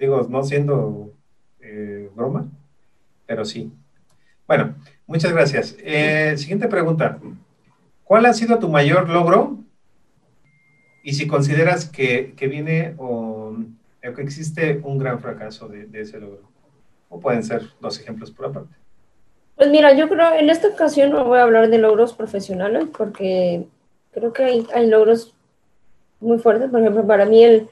Digo, no siendo eh, broma, pero sí. Bueno, muchas gracias. Eh, siguiente pregunta. ¿Cuál ha sido tu mayor logro? Y si consideras que, viene o, que existe un gran fracaso de, ese logro. O pueden ser dos ejemplos por aparte. Pues mira, yo creo, en esta ocasión no voy a hablar de logros profesionales porque creo que hay, hay logros muy fuertes. Por ejemplo, para mí el,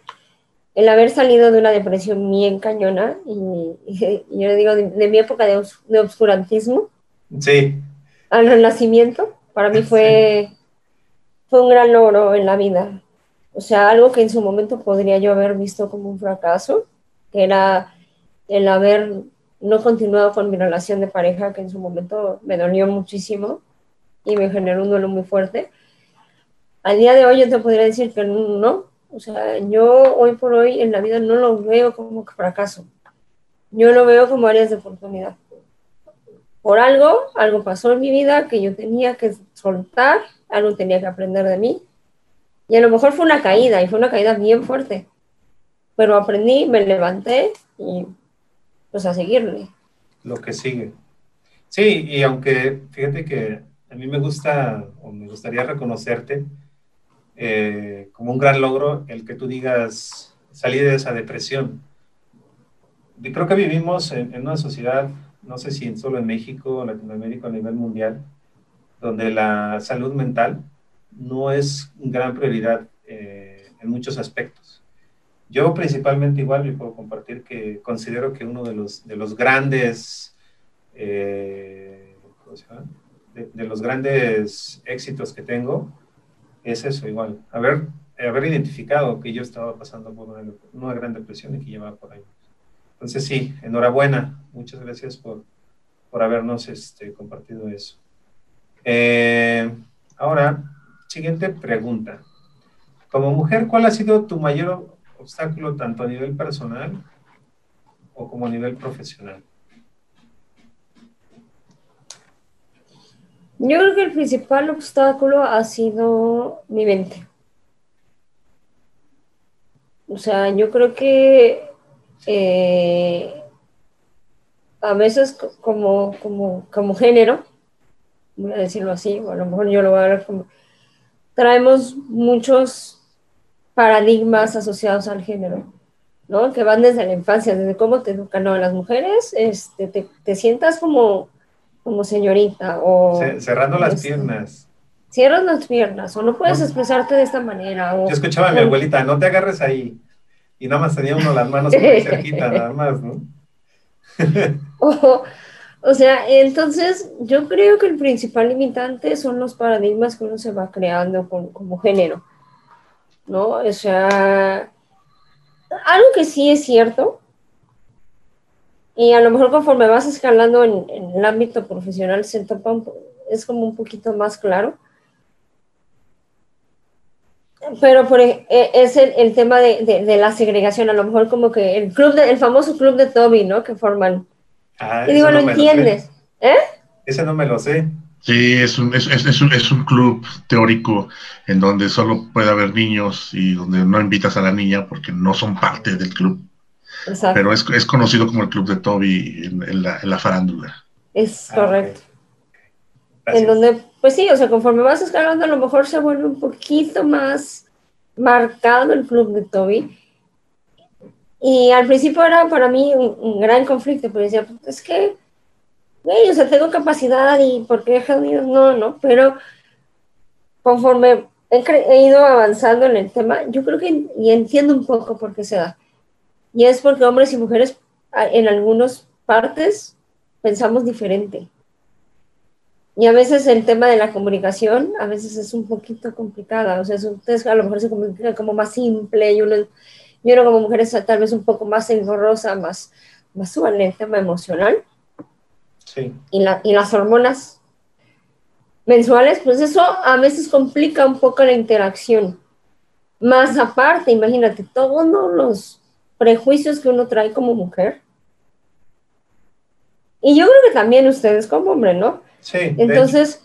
el haber salido de una depresión bien cañona, y, yo digo de, mi época de, de, obscurantismo sí. al renacimiento, para mí fue, fue un gran logro en la vida. O sea, algo que en su momento podría yo haber visto como un fracaso, que era el haber no continuado con mi relación de pareja, que en su momento me dolió muchísimo y me generó un duelo muy fuerte. Al día de hoy yo te podría decir que no, o sea, yo hoy por hoy en la vida no lo veo como fracaso. Yo lo veo como áreas de oportunidad. Por algo, algo pasó en mi vida que yo tenía que soltar, algo tenía que aprender de mí. Y a lo mejor fue una caída, y fue una caída bien fuerte. Pero aprendí, me levanté y pues a seguirle. Lo que sigue. Sí, y aunque fíjate que a mí me gusta o me gustaría reconocerte, eh, como un gran logro el que tú digas salir de esa depresión. Y creo que vivimos en, una sociedad, no sé si solo en México, Latinoamérica, a nivel mundial, donde la salud mental no es gran prioridad eh, en muchos aspectos. Yo principalmente igual me puedo compartir que considero que uno de los, de los grandes, eh, de, los grandes éxitos que tengo es eso igual, haber, haber identificado que yo estaba pasando por una, gran depresión y que llevaba por ahí. Entonces sí, enhorabuena, muchas gracias por, por habernos este, compartido eso. Eh, ahora, siguiente pregunta. Como mujer, ¿cuál ha sido tu mayor obstáculo tanto a nivel personal o como a nivel profesional? Yo creo que el principal obstáculo ha sido mi mente. O sea, yo creo que eh, a veces como, como, como género, voy a decirlo así, o a lo mejor yo lo voy a ver como, traemos muchos paradigmas asociados al género, ¿no? Que van desde la infancia, desde cómo te educan a las mujeres, este, te, te sientas como como señorita o... cerrando las piernas. Cierras las piernas o no puedes expresarte de esta manera. O, Yo escuchaba a mi abuelita, no te agarres ahí. Y nada más tenía uno las manos muy cerquita, nada más, ¿no? o, sea, entonces yo creo que el principal limitante son los paradigmas que uno se va creando como género, ¿no? O sea, algo que sí es cierto y a lo mejor conforme vas escalando en, el ámbito profesional se topa es como un poquito más claro. Pero por, e, es el, tema de, la segregación, a lo mejor como que el club de, el famoso club de Toby, ¿no? Que forman. Ah, y digo, lo entiendes. ¿Eh? Ese no me lo sé. Sí, es un, es, es, un, es un club teórico en donde solo puede haber niños y donde no invitas a la niña porque no son parte del club. Pero es, es, conocido como el club de Toby en, la, en la, farándula. Es ah, correcto. En donde, pues sí, o sea, conforme vas escalando, a lo mejor se vuelve un poquito más marcado el club de Toby. Y al principio era para mí un, gran conflicto, porque decía, pues, es que, güey, o sea, tengo capacidad y por qué no, no, pero conforme he, he, ido avanzando en el tema, yo creo que y entiendo un poco por qué se da. Y es porque hombres y mujeres en algunas partes pensamos diferente. Y a veces el tema de la comunicación, a veces es un poquito complicada. O sea, ustedes a lo mejor se comunican como más simple y uno, y uno como mujer es tal vez un poco más engorrosa, más, más en el tema emocional. Sí. Y, la, y las hormonas mensuales, pues eso a veces complica un poco la interacción. Más aparte, imagínate, todos los prejuicios que uno trae como mujer. Y yo creo que también ustedes como hombre, ¿no? Sí. Entonces,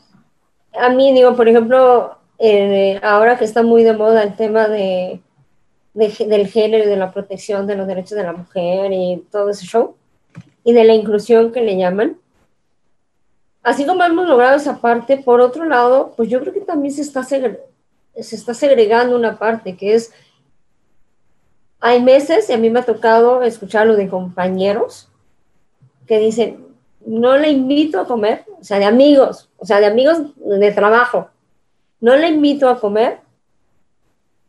a mí digo, por ejemplo, eh, ahora que está muy de moda el tema de, del género y de la protección de los derechos de la mujer y todo ese show, y de la inclusión que le llaman. Así como hemos logrado esa parte, por otro lado, pues yo creo que también se está, se está segregando una parte que es, hay meses, y a mí me ha tocado escucharlo de compañeros que dicen, no le invito a comer, o sea, de amigos, o sea, de amigos de trabajo, no le invito a comer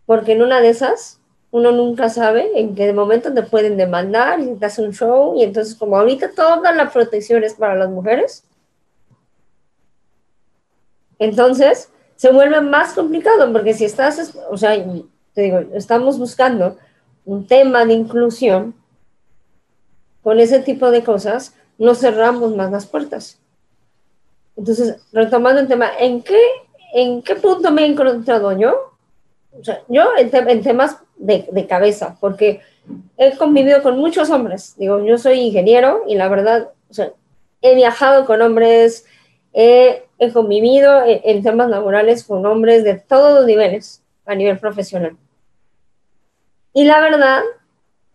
porque en una de esas uno nunca sabe en qué momento te pueden demandar y te hace un show y entonces como ahorita toda la protección es para las mujeres, entonces se vuelve más complicado porque si estás, o sea, te digo, estamos buscando un tema de inclusión con ese tipo de cosas, no cerramos más las puertas. Entonces, retomando el tema, ¿en qué, en qué punto me he encontrado yo? O sea, yo en, temas de, de, cabeza, porque he convivido con muchos hombres. Digo, yo soy ingeniero y la verdad, o sea, he viajado con hombres, he, he convivido en, temas laborales con hombres de todos los niveles, a nivel profesional. Y la verdad,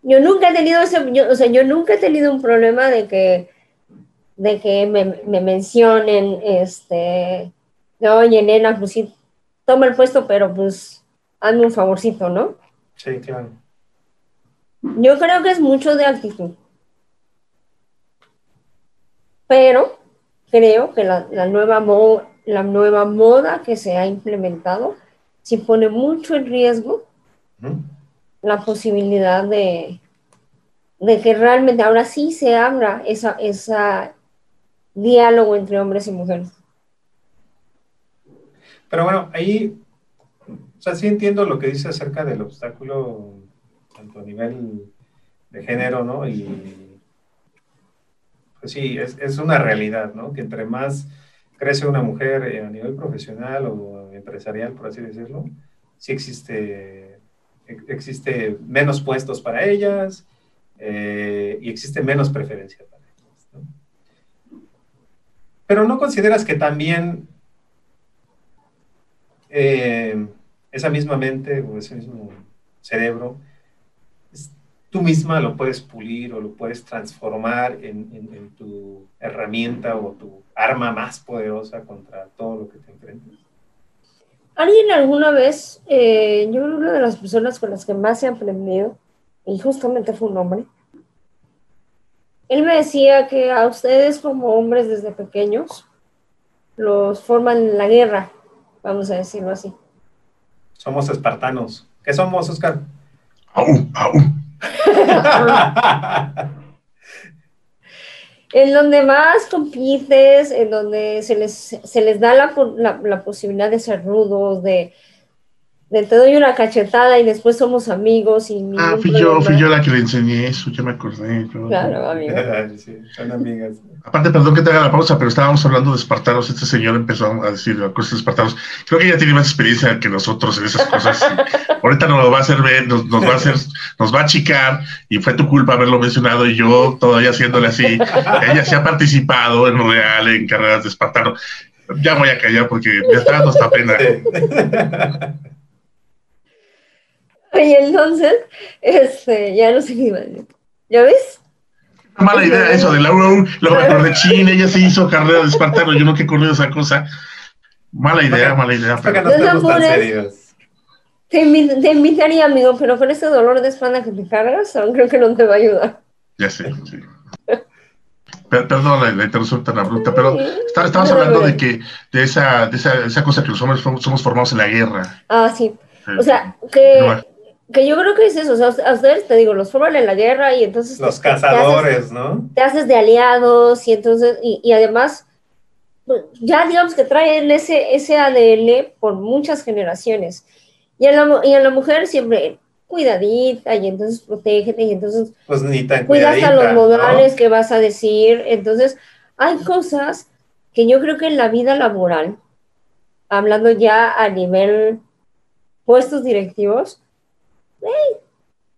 yo nunca he tenido ese, o sea, yo nunca he tenido un problema de que, de que me, me mencionen, este, oye, nena, pues sí, toma el puesto, pero pues hazme un favorcito, ¿no? Sí, claro. Yo creo que es mucho de actitud. Pero creo que la, la nueva, la nueva moda que se ha implementado sí pone mucho en riesgo la posibilidad de, de que realmente ahora sí se abra esa, esa diálogo entre hombres y mujeres. Pero bueno, ahí o sea, sí entiendo lo que dice acerca del obstáculo, tanto a nivel de género, ¿no? Y pues sí, es, una realidad, ¿no? Que entre más crece una mujer eh, a nivel profesional o empresarial, por así decirlo, sí existe, existe menos puestos para ellas eh, y existe menos preferencia para ellas. Pero ¿no consideras que también eh, esa misma mente o ese mismo cerebro, tú misma lo puedes pulir o lo puedes transformar en, tu herramienta o tu arma más poderosa contra todo lo que te enfrentas. Alguien alguna vez, eh, yo creo una de las personas con las que más he aprendido, y justamente fue un hombre, él me decía que a ustedes como hombres desde pequeños los forman en la guerra, vamos a decirlo así. Somos espartanos. ¿Qué somos, Oscar? Aún, aún. en donde más compites, en donde se les, se les da la, la, la posibilidad de ser rudos, de, te doy una cachetada y después somos amigos y Ah, fui yo, fui yo la que le enseñé eso, ya me acordé. Claro, amigo. sí, son amigas. Aparte, perdón que te haga la pausa, pero estábamos hablando de espartanos. Este señor empezó a decir cosas de espartanos. Creo que ella tiene más experiencia que nosotros en esas cosas. ahorita nos lo va a hacer ver, nos, nos, va a hacer, nos va a achicar y fue tu culpa haberlo mencionado y yo todavía haciéndole así. ella sí ha participado en real en carreras de espartano. Ya voy a callar porque me está dando esta pena. Y entonces, este, ya no sé qué iba a decir. ¿Ya ves? Mala idea eso de la UAU, lo mejor de China, ella se hizo carrera de espartano, yo no que corrido esa cosa. Mala idea, mala idea. Pero... Te, invitaría, amigo, pero con ese dolor de espalda que te cargas, aún creo que no te va a ayudar. Ya sé, sí. Perdón la, la, interrupción tan abrupta, pero estabas hablando de que de esa, de esa, esa cosa que los hombres somos formados en la guerra. Ah, sí. O sea, que que yo creo que es eso, o sea, a ustedes te digo, los forman en la guerra y entonces... Los cazadores, ¿no? Te haces de aliados y entonces, y, y, además, ya digamos que traen ese, ese ADN por muchas generaciones. Y a, la, y a la mujer siempre cuidadita y entonces protégete y entonces... Pues ni tan cuidas a los modales que vas a decir. Entonces, hay cosas que yo creo que en la vida laboral, hablando ya a nivel puestos directivos,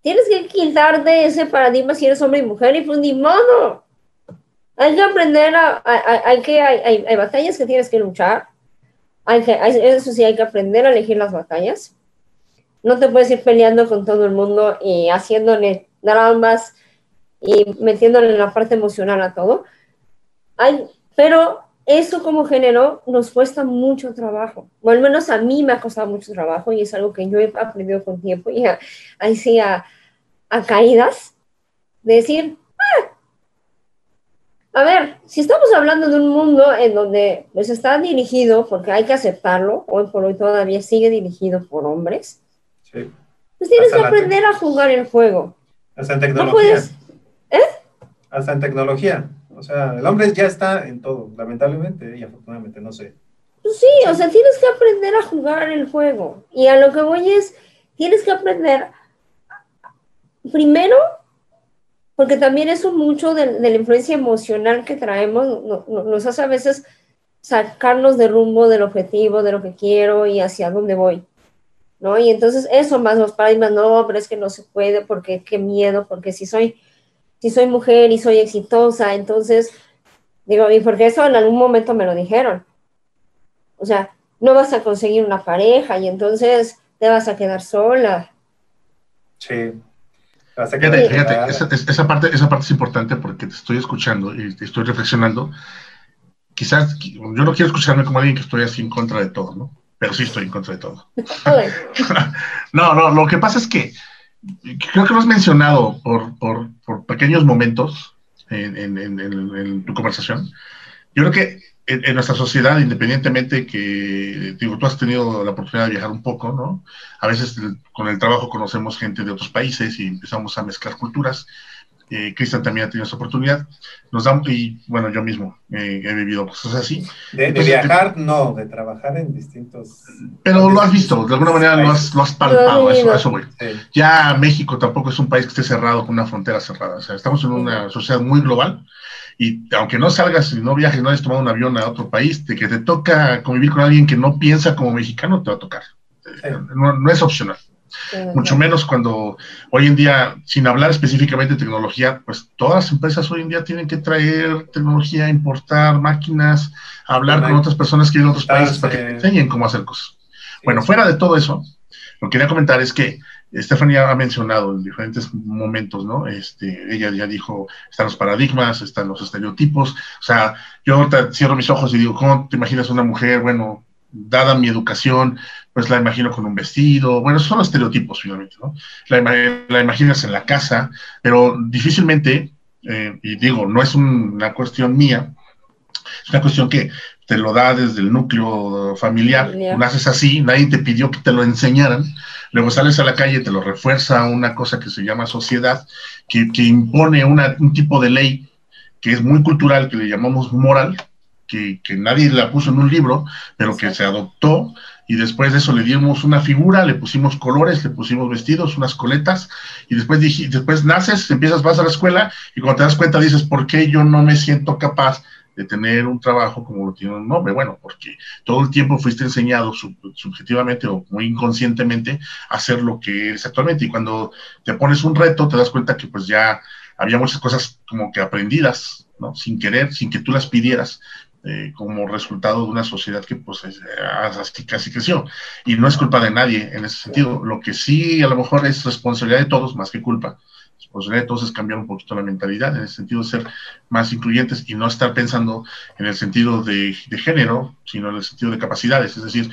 tienes que quitarte ese paradigma si eres hombre y mujer y pues ni modo. Hay que aprender a, hay, que, hay, hay, batallas que tienes que luchar. Hay que, eso sí, hay que aprender a elegir las batallas. no te puedes ir peleando con todo el mundo y haciéndole dramas y metiéndole la parte emocional a todo. Hay, pero eso como género nos cuesta mucho trabajo, o al menos a mí me ha costado mucho trabajo y es algo que yo he aprendido con tiempo y ahí sí a, caídas, de decir, ah, a ver, si estamos hablando de un mundo en donde pues está dirigido, porque hay que aceptarlo, hoy por hoy todavía sigue dirigido por hombres, pues tienes que aprender a jugar el juego. Hasta en tecnología. ¿Eh? Hasta en tecnología. O sea, el hombre ya está en todo, lamentablemente y afortunadamente, no sé. Pues sí, o sea, tienes que aprender a jugar el juego. Y a lo que voy es, tienes que aprender primero, porque también eso mucho de, la influencia emocional que traemos nos hace a veces sacarnos de rumbo del objetivo, de lo que quiero y hacia dónde voy. ¿No? Y entonces eso más los paradigmas, no, pero es que no se puede, porque qué miedo, porque si soy si soy mujer y soy exitosa, entonces, digo, y porque eso en algún momento me lo dijeron. O sea, no vas a conseguir una pareja y entonces te vas a quedar sola. Sí. Fíjate, fíjate esa, parte, esa parte es importante porque te estoy escuchando y te estoy reflexionando. Quizás yo no quiero escucharme como alguien que estoy así en contra de todo, ¿no? Pero sí estoy en contra de todo. no, no, lo que pasa es que creo que lo has mencionado por, por, por pequeños momentos en, en, en, tu conversación. Yo creo que en, nuestra sociedad, independientemente que, digo, tú has tenido la oportunidad de viajar un poco, ¿no? A veces con el trabajo conocemos gente de otros países y empezamos a mezclar culturas eh, Cristian también ha tenido esa oportunidad. Nos da, y bueno, yo mismo eh, he vivido cosas así. De, viajar, no, de trabajar en distintos. Pero lo has visto, de alguna manera lo has, lo has palpado, eso, eso voy. Ya México tampoco es un país que esté cerrado con una frontera cerrada. O sea, estamos en una sociedad muy global y aunque no salgas y no viajes, no hayas tomado un avión a otro país, de que te toca convivir con alguien que no piensa como mexicano, te va a tocar. no es opcional. Mucho menos cuando hoy en día, sin hablar específicamente de tecnología, pues todas las empresas hoy en día tienen que traer tecnología, importar máquinas, hablar con otras personas que viven en otros países para que te enseñen cómo hacer cosas. Bueno, fuera de todo eso, lo que quería comentar es que Stephanie ha mencionado en diferentes momentos, ¿no? Este, ella ya dijo, están los paradigmas, están los estereotipos. O sea, yo ahorita cierro mis ojos y digo, ¿cómo te imaginas una mujer, bueno, dada mi educación, pues la imagino con un vestido, bueno, son los estereotipos finalmente, ¿no? La, imaginas en la casa, pero difícilmente, eh, y digo, no es una cuestión mía, es una cuestión que te lo da desde el núcleo familiar, naces así, nadie te pidió que te lo enseñaran, luego sales a la calle, te lo refuerza una cosa que se llama sociedad, que, que impone una, un tipo de ley que es muy cultural, que le llamamos moral, que, que, nadie la puso en un libro, pero que se adoptó y después de eso le dimos una figura, le pusimos colores, le pusimos vestidos, unas coletas, y después, dije, después naces, empiezas, vas a la escuela, y cuando te das cuenta dices, ¿por qué yo no me siento capaz de tener un trabajo como lo tiene un hombre? Bueno, porque todo el tiempo fuiste enseñado subjetivamente o muy inconscientemente a hacer lo que eres actualmente, y cuando te pones un reto, te das cuenta que pues ya había muchas cosas como que aprendidas, ¿no? Sin querer, sin que tú las pidieras, eh, como resultado de una sociedad que pues así casi creció. Y no es culpa de nadie en ese sentido. Lo que sí a lo mejor es responsabilidad de todos más que culpa. Responsabilidad de todos es cambiar un poquito la mentalidad en el sentido de ser más incluyentes y no estar pensando en el sentido de, género, sino en el sentido de capacidades. Es decir,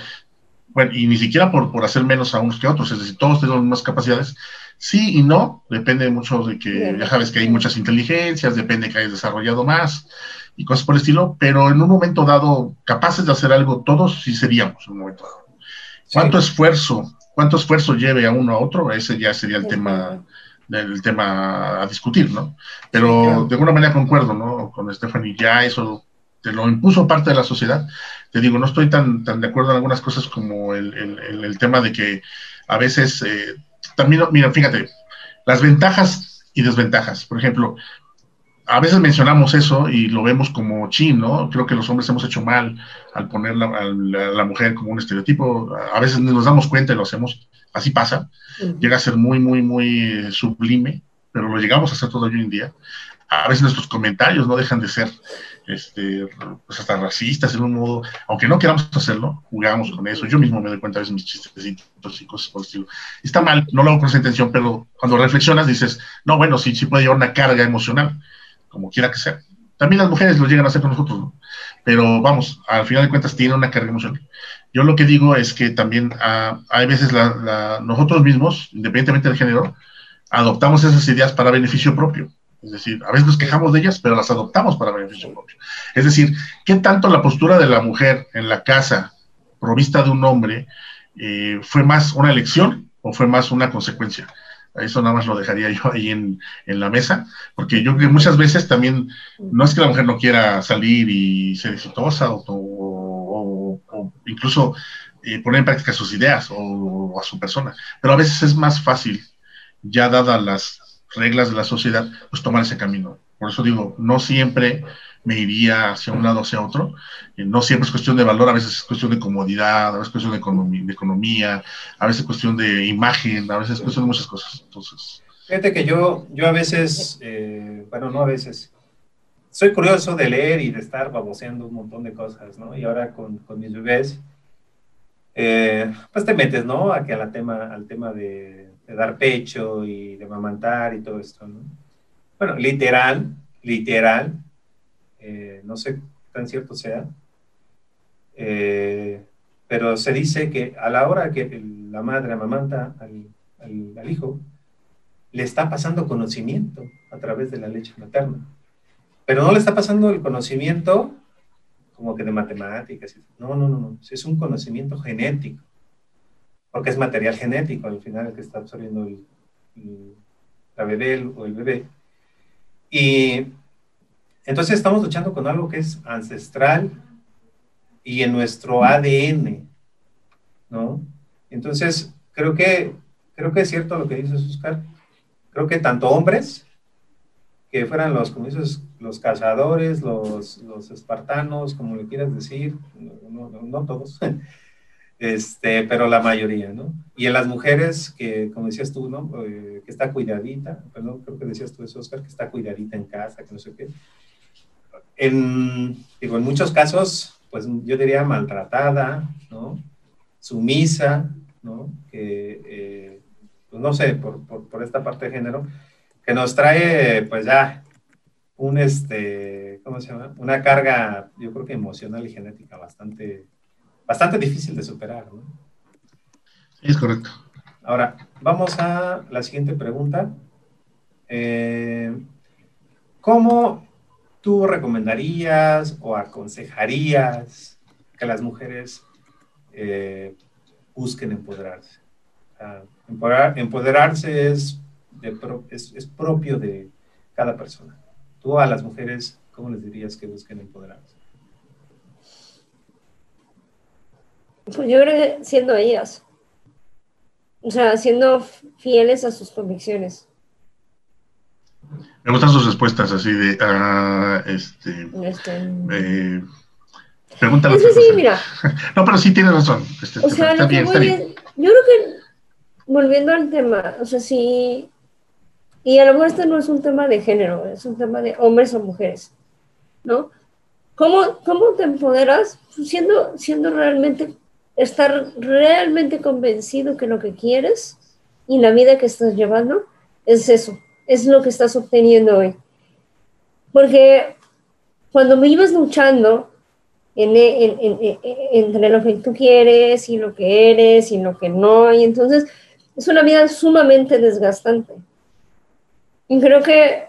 bueno, y ni siquiera por, por hacer menos a unos que a otros, es decir, todos tenemos más capacidades, Sí y no, depende mucho de que, ya sabes que hay muchas inteligencias, depende que hayas desarrollado más, y cosas por el estilo, pero en un momento dado, capaces de hacer algo, todos sí seríamos en un momento dado. ¿Cuánto esfuerzo, cuánto esfuerzo lleve a uno a otro? Ese ya sería el tema, el tema a discutir, ¿no? Pero de alguna manera concuerdo, ¿no? Con Stephanie, ya eso te lo impuso parte de la sociedad. Te digo, no estoy tan, tan de acuerdo en algunas cosas como el, el, el tema de que a veces, eh, también, mira, fíjate, las ventajas y desventajas. Por ejemplo, a veces mencionamos eso y lo vemos como chin, ¿no? Creo que los hombres hemos hecho mal al poner a la, mujer como un estereotipo. A veces nos damos cuenta y lo hacemos. Así pasa. Llega a ser muy, muy, muy sublime, pero lo llegamos a hacer todo hoy en día. a veces nuestros comentarios no dejan de ser este, pues hasta racistas en un modo, aunque no queramos hacerlo, jugamos con eso. Yo mismo me doy cuenta a veces mis chistes y cosas por el estilo. Está mal, no lo hago con esa intención, pero cuando reflexionas dices, no, bueno, sí, sí puede llevar una carga emocional, como quiera que sea. También las mujeres lo llegan a hacer con nosotros, ¿no? Pero vamos, al final de cuentas tiene una carga emocional. Yo lo que digo es que también ah, hay veces nosotros mismos, independientemente del género, adoptamos esas ideas para beneficio propio. Es decir, a veces nos quejamos de ellas, pero las adoptamos para beneficio propio. Es decir, ¿qué tanto la postura de la mujer en la casa provista de un hombre eh, fue más una elección o fue más una consecuencia? Eso nada más lo dejaría yo ahí en, la mesa, porque yo creo que muchas veces también no es que la mujer no quiera salir y ser exitosa o, incluso eh, poner en práctica sus ideas o, a su persona, pero a veces es más fácil, ya dadas las reglas de la sociedad, pues tomar ese camino. Por eso digo, no siempre me iría hacia un lado o hacia otro. Eh, no siempre es cuestión de valor, a veces es cuestión de comodidad, a veces es cuestión de, economía, a veces es cuestión de imagen, a veces es cuestión de muchas cosas. Entonces. Fíjate que yo, yo a veces, eh, bueno, no a veces, soy curioso de leer y de estar baboseando un montón de cosas, ¿no? Y ahora con, con mis bebés, eh, pues te metes, ¿no? Aquí a la tema, al tema de de dar pecho y de mamantar y todo esto, ¿no? Bueno, literal, literal, eh, no sé tan cierto sea, eh, pero se dice que a la hora que la madre amamanta al, al, hijo, le está pasando conocimiento a través de la leche materna, pero no le está pasando el conocimiento como que de matemáticas, no, no, no, no, es un conocimiento genético porque es material genético al final el que está absorbiendo el, la bebé o el bebé. Y entonces estamos luchando con algo que es ancestral y en nuestro ADN, ¿no? Entonces, creo que, creo que es cierto lo que dices, Oscar. Creo que tanto hombres, que fueran los, como dices, los cazadores, los, los espartanos, como le quieras decir, no, no, no todos, este, pero la mayoría, ¿no? Y en las mujeres, que como decías tú, ¿no? Eh, que está cuidadita, perdón, creo que decías tú eso, Oscar, que está cuidadita en casa, que no sé qué. En, digo, en muchos casos, pues yo diría maltratada, ¿no? Sumisa, ¿no? Que, eh, pues no sé, por, por, por, esta parte de género, que nos trae, pues ya, un, este, ¿cómo se llama? Una carga, yo creo que emocional y genética bastante bastante difícil de superar. ¿no? es correcto. Ahora, vamos a la siguiente pregunta. Eh, ¿Cómo tú recomendarías o aconsejarías que las mujeres eh, busquen empoderarse? empoderarse es, es, es propio de cada persona. Tú a las mujeres, ¿cómo les dirías que busquen empoderarse? Pues yo creo que siendo ellas. O sea, siendo fieles a sus convicciones. Me gustan sus respuestas así de, ah, este, este eh, pregúntale. Eso sí, mira. no, pero sí tienes razón. Este, o sea, está, bien, está bien. Yo creo que, volviendo al tema, o sea, sí, y a lo mejor este no es un tema de género, es un tema de hombres o mujeres, ¿no? ¿Cómo, cómo te empoderas? Pues siendo, siendo realmente estar realmente convencido que lo que quieres y la vida que estás llevando es eso, es lo que estás obteniendo hoy. Porque cuando me ibas luchando entre lo que tú quieres y lo que eres y lo que no, y entonces es una vida sumamente desgastante. Y creo que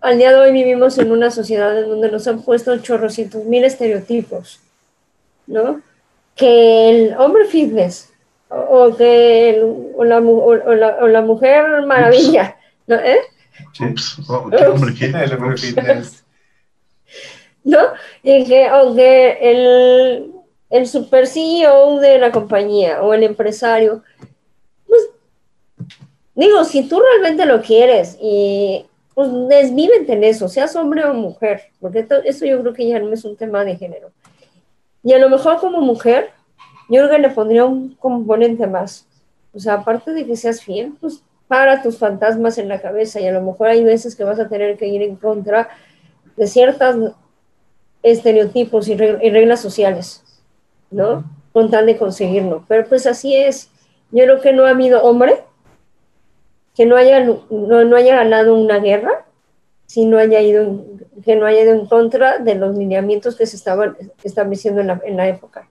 al día de hoy vivimos en una sociedad en donde nos han puesto chorrocientos mil estereotipos, ¿no? Que el hombre fitness o, que o, la, o, la, mujer maravilla, ¿no? ¿Eh? Oh, ¿qué hombre? El hombre fitness. ¿No? Y que, el, el super CEO de la compañía o el empresario, pues, digo, si tú realmente lo quieres y pues desvívete en eso, seas hombre o mujer, porque eso yo creo que ya no es un tema de género. Y a lo mejor como mujer, yo creo que le pondría un componente más. O sea, aparte de que seas fiel, pues para tus fantasmas en la cabeza y a lo mejor hay veces que vas a tener que ir en contra de ciertos estereotipos y, reglas sociales, ¿no? Con tal de conseguirlo. Pero pues así es. Yo creo que no ha habido hombre que no haya, no, haya ganado una guerra si no haya ido, que no haya ido en contra de los lineamientos que se estaban estableciendo en la, en la época.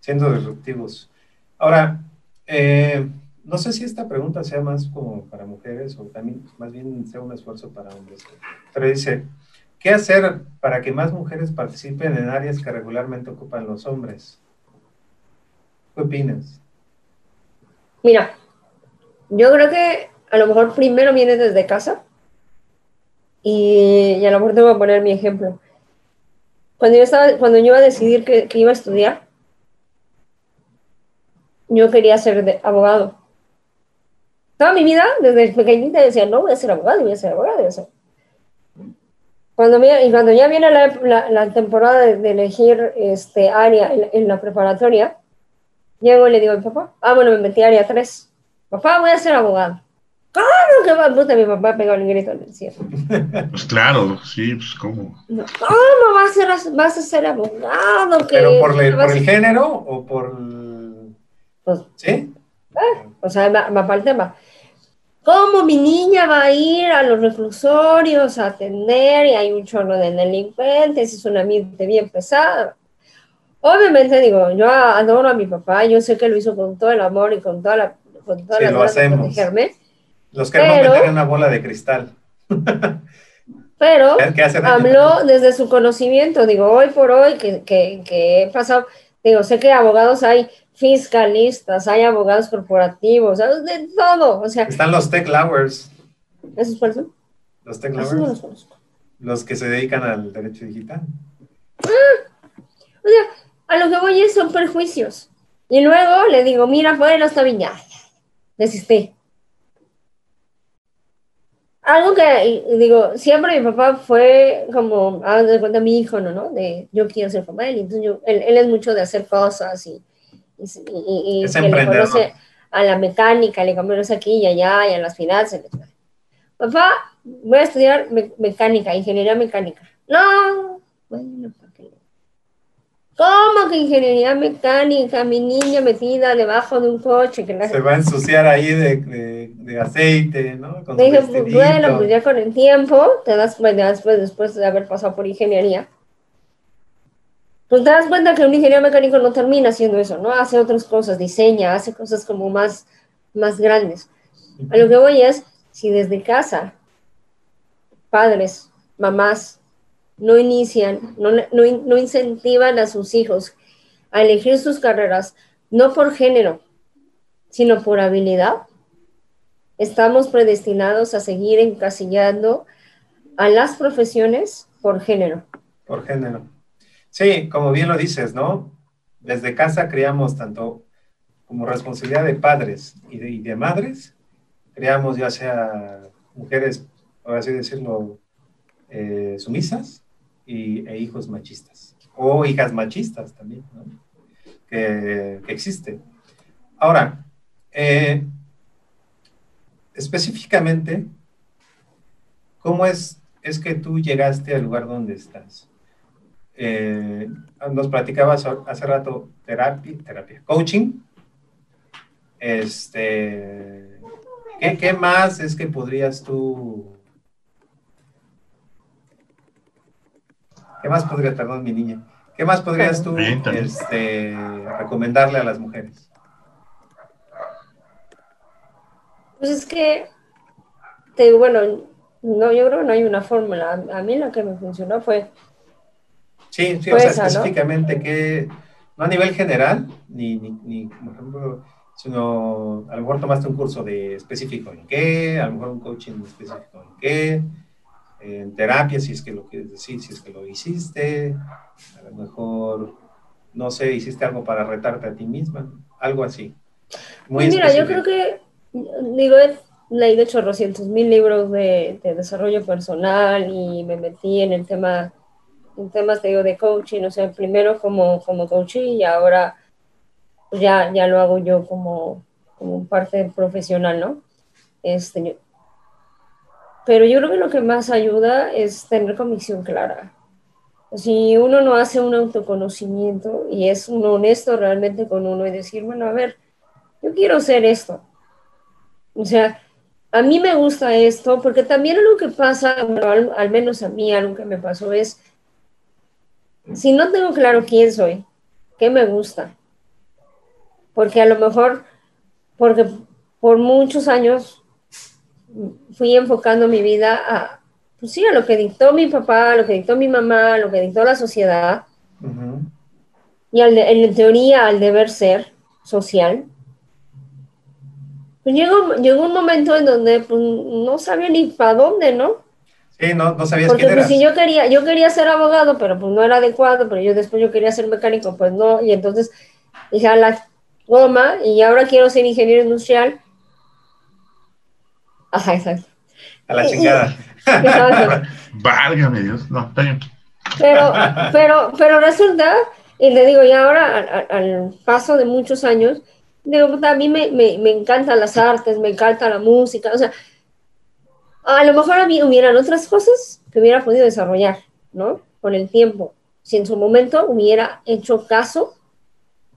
siendo disruptivos. Ahora, eh, no sé si esta pregunta sea más como para mujeres o también más bien sea un esfuerzo para hombres, pero dice, ¿qué hacer para que más mujeres participen en áreas que regularmente ocupan los hombres? ¿Qué opinas? Mira, yo creo que a lo mejor primero viene desde casa y, a lo mejor te voy a poner mi ejemplo. Cuando yo, estaba, cuando yo iba a decidir que, que iba a estudiar, yo quería ser de, abogado Toda mi vida, desde pequeñita, decía, no, voy a ser abogado, voy a ser abogado, voy a ser... Cuando, y cuando ya viene la, la, temporada de, elegir este área en, la preparatoria, llego y le digo a mi papá, ah, bueno, me metí a área 3. Papá, voy a ser abogado. ¿Cómo que va? Puta, mi papá pegó el grito en el cielo. Pues claro, sí, pues cómo. No, ¿Cómo vas a ser, vas a ser abogado? ¿Pero por, por el género o por...? Pues, ¿Sí? Ah, o sea, va, para el tema. ¿Cómo mi niña va a ir a los reflusorios a atender y hay un chorro de delincuentes? Es un ambiente bien pesado. Obviamente, digo, yo adoro a mi papá, yo sé que lo hizo con todo el amor y con toda la, con toda sí, lo hacemos. Los queremos meter en una bola de cristal. pero habló desde su conocimiento, digo, hoy por hoy que, que, que he pasado, digo, sé que abogados hay fiscalistas, hay abogados corporativos, de todo. O sea, Están los tech lovers. ¿Esos cuáles son? Los tech lovers. los, que se dedican al derecho digital. Ah, o sea, a lo que voy es son perjuicios. Y luego le digo, mira, bueno, está bien, ya, desistí. Algo que, digo, siempre mi papá fue como, ah, de cuenta mi hijo, ¿no? ¿no? De yo quiero ser papá, y entonces yo, él, él, es mucho de hacer cosas y y, y, le conoce a la mecánica, le conoce aquí y allá y a las finanzas. Papá, voy a estudiar mecánica, ingeniería mecánica. No, bueno. ¿Cómo que ingeniería mecánica? Mi niña metida debajo de un coche. Que Se va a ensuciar ahí de, de, aceite, ¿no? Con dije, pues, bueno, pues ya con el tiempo te das cuenta, después, después de haber pasado por ingeniería, pues te das cuenta que un ingeniero mecánico no termina haciendo eso, ¿no? Hace otras cosas, diseña, hace cosas como más, más grandes. A lo que voy es, si desde casa, padres, mamás, no inician, no, no, incentivan a sus hijos a elegir sus carreras, no por género, sino por habilidad, estamos predestinados a seguir encasillando a las profesiones por género. Por género. Sí, como bien lo dices, ¿no? Desde casa creamos tanto como responsabilidad de padres y de, madres, creamos ya sea mujeres, por así decirlo, eh, sumisas y, e hijos machistas, o hijas machistas también, ¿no? que, existen. Ahora, eh, específicamente, ¿cómo es, es que tú llegaste al lugar donde estás? Eh, nos platicabas hace rato terapia, terapia, coaching. Este, ¿qué, más es que podrías tú? ¿Qué más podrías, perdón, mi niña? ¿Qué más podrías tú este, recomendarle a las mujeres? Pues es que, te, bueno, no, yo creo que no hay una fórmula. A mí lo que me funcionó fue Sí, sí, o sea, específicamente que, no a nivel general, ni, ni, por ejemplo, sino a lo mejor tomaste un curso de específico en qué, a lo mejor un coaching específico en qué, en terapia, si es que lo quieres decir, si es que lo hiciste, a lo mejor, no sé, hiciste algo para retarte a ti misma, algo así. Muy pues mira, yo creo que, digo, he leído chorrocientos mil libros de, de desarrollo personal y me metí en el tema en temas de, de coaching, o sea, primero como, como coaching y ahora pues ya, ya lo hago yo como, como parte profesional, ¿no? Este, pero yo creo que lo que más ayuda es tener convicción clara. Si uno no hace un autoconocimiento y es uno honesto realmente con uno y decir, bueno, a ver, yo quiero hacer esto. O sea, a mí me gusta esto, porque también lo que pasa, al, menos a mí algo que me pasó es, si no tengo claro quién soy, qué me gusta, porque a lo mejor, porque por muchos años fui enfocando mi vida a, pues sí, a lo que dictó mi papá, a lo que dictó mi mamá, a lo que dictó la sociedad, y al en teoría al deber ser social, pues llegó, llegó un momento en donde pues, no sabía ni para dónde, ¿no? Sí, no, no sabías Porque pues, si yo quería, yo quería ser abogado, pero pues no era adecuado, pero yo después yo quería ser mecánico, pues no, y entonces dije a la goma, y ahora quiero ser ingeniero industrial. Ajá, exacto. A la chingada. Válgame Dios, no, está bien. Pero, pero, pero resulta, y le digo, y ahora al paso de muchos años, digo, a mí me, me, me, encantan las artes, me encanta la música, o sea, a lo mejor a mí hubieran otras cosas que hubiera podido desarrollar, ¿no? Con el tiempo, si en su momento hubiera hecho caso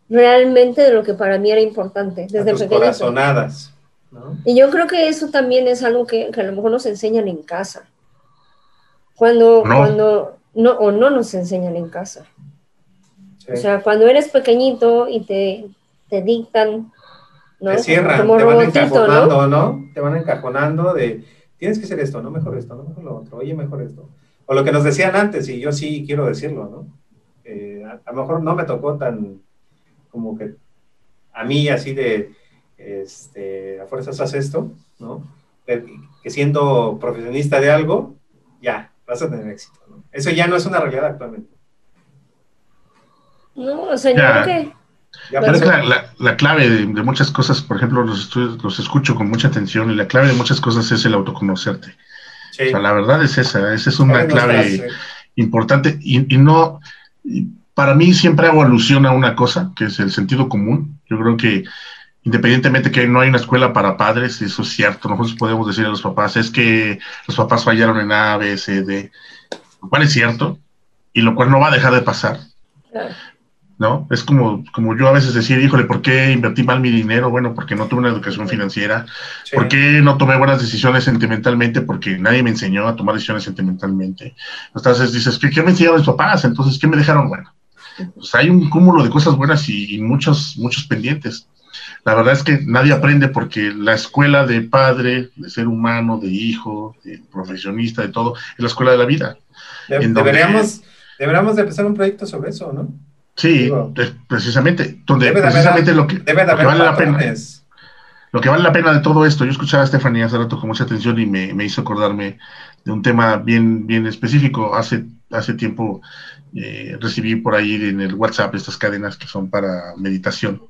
realmente de lo que para mí era importante desde tus corazonadas, ¿no? Y yo creo que eso también es algo que, que a lo mejor nos enseñan en casa. Cuando, no. cuando, no, o no nos enseñan en casa. Sí. O sea, cuando eres pequeñito y te, te dictan, ¿no? Te cierran, Como te van encajonando, ¿no? ¿no? Te van encajonando de, tienes que hacer esto, no mejor esto, no mejor lo otro, oye, mejor esto. O lo que nos decían antes, y yo sí quiero decirlo, ¿no? Eh, a, a, lo mejor no me tocó tan, como que a mí así de, este, a fuerzas haz esto, ¿no? Que siendo profesionista de algo, ya, vas a tener éxito, ¿no? Eso ya no es una realidad actualmente. No, o sea, yo creo que pero es la, la, la, clave de, de, muchas cosas, por ejemplo, los, estudios, los escucho con mucha atención y la clave de muchas cosas es el autoconocerte. Sí. O sea, la verdad es esa, esa es una clave estás, sí. importante y, y no, y para mí siempre hago alusión a una cosa, que es el sentido común. Yo creo que independientemente que no hay una escuela para padres, eso es cierto, nosotros podemos decir a los papás, es que los papás fallaron en A, B, C, D, lo cual es cierto y lo cual no va a dejar de pasar. ¿no? Es como, como yo a veces decir, híjole, ¿por qué invertí mal mi dinero? Bueno, porque no tuve una educación financiera. Sí. ¿Por qué no tomé buenas decisiones sentimentalmente? Porque nadie me enseñó a tomar decisiones sentimentalmente. Entonces dices, ¿qué, qué me enseñaron mis papás? Entonces, ¿qué me dejaron? Bueno, pues hay un cúmulo de cosas buenas y, y muchos, muchos pendientes. La verdad es que nadie aprende porque la escuela de padre, de ser humano, de hijo, de profesionista, de todo, es la escuela de la vida. De, deberíamos, donde... deberíamos de empezar un proyecto sobre eso, ¿no? Sí, Digo, precisamente, donde precisamente lo que, lo que vale la pena lo que vale la pena de todo esto, yo escuchaba a Stephanie hace rato con mucha atención y me, me hizo acordarme de un tema bien, bien específico. Hace, hace tiempo eh, recibí por ahí en el WhatsApp estas cadenas que son para meditación,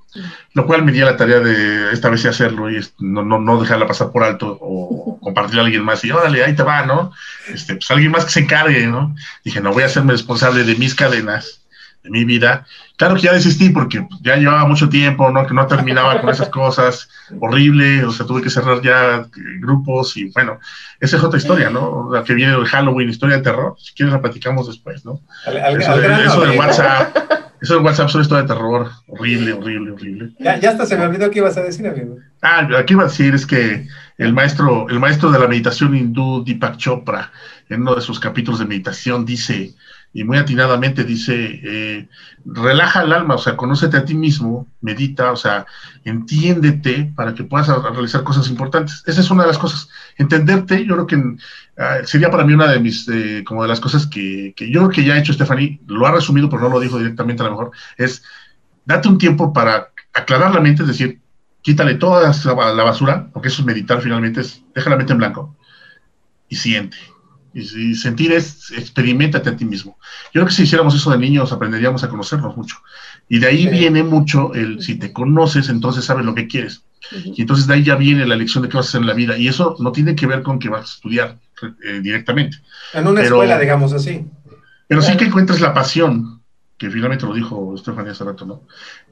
lo cual me dio la tarea de esta vez hacerlo y no, no, no dejarla pasar por alto o compartirla a alguien más y órale, ahí te va, ¿no? Este, pues alguien más que se encargue, ¿no? Dije, no voy a hacerme responsable de mis cadenas de mi vida. Claro que ya desistí porque ya llevaba mucho tiempo, ¿no? Que no terminaba con esas cosas, horrible, o sea, tuve que cerrar ya grupos y bueno, esa es otra historia, ¿no? La que viene de Halloween, historia de terror, si quieres la platicamos después, ¿no? Al, al, eso, al de, eso de WhatsApp, eso de WhatsApp es una historia de terror, horrible, horrible, horrible. Ya, ya hasta se me olvidó qué ibas a decir, amigo. Ah, aquí iba a decir es que el maestro, el maestro de la meditación hindú, Deepak Chopra, en uno de sus capítulos de meditación dice, y muy atinadamente dice, eh, relaja el alma, o sea, conócete a ti mismo, medita, o sea, entiéndete para que puedas realizar cosas importantes. Esa es una de las cosas. Entenderte, yo creo que uh, sería para mí una de mis, eh, como de las cosas que, que, yo creo que ya ha hecho Stephanie, lo ha resumido, pero no lo dijo directamente a lo mejor, es date un tiempo para aclarar la mente, es decir, quítale toda la basura, porque eso es meditar finalmente, es deja la mente en blanco y siente y, sentir es, experimentate a ti mismo. Yo creo que si hiciéramos eso de niños, aprenderíamos a conocernos mucho. Y de ahí sí. viene mucho el, si te conoces, entonces sabes lo que quieres. Uh -huh. Y entonces de ahí ya viene la elección de qué vas a hacer en la vida. Y eso no tiene que ver con que vas a estudiar eh, directamente. En una pero, escuela, digamos así. Pero sí que encuentres la pasión que finalmente lo dijo Estefanía hace rato, ¿no?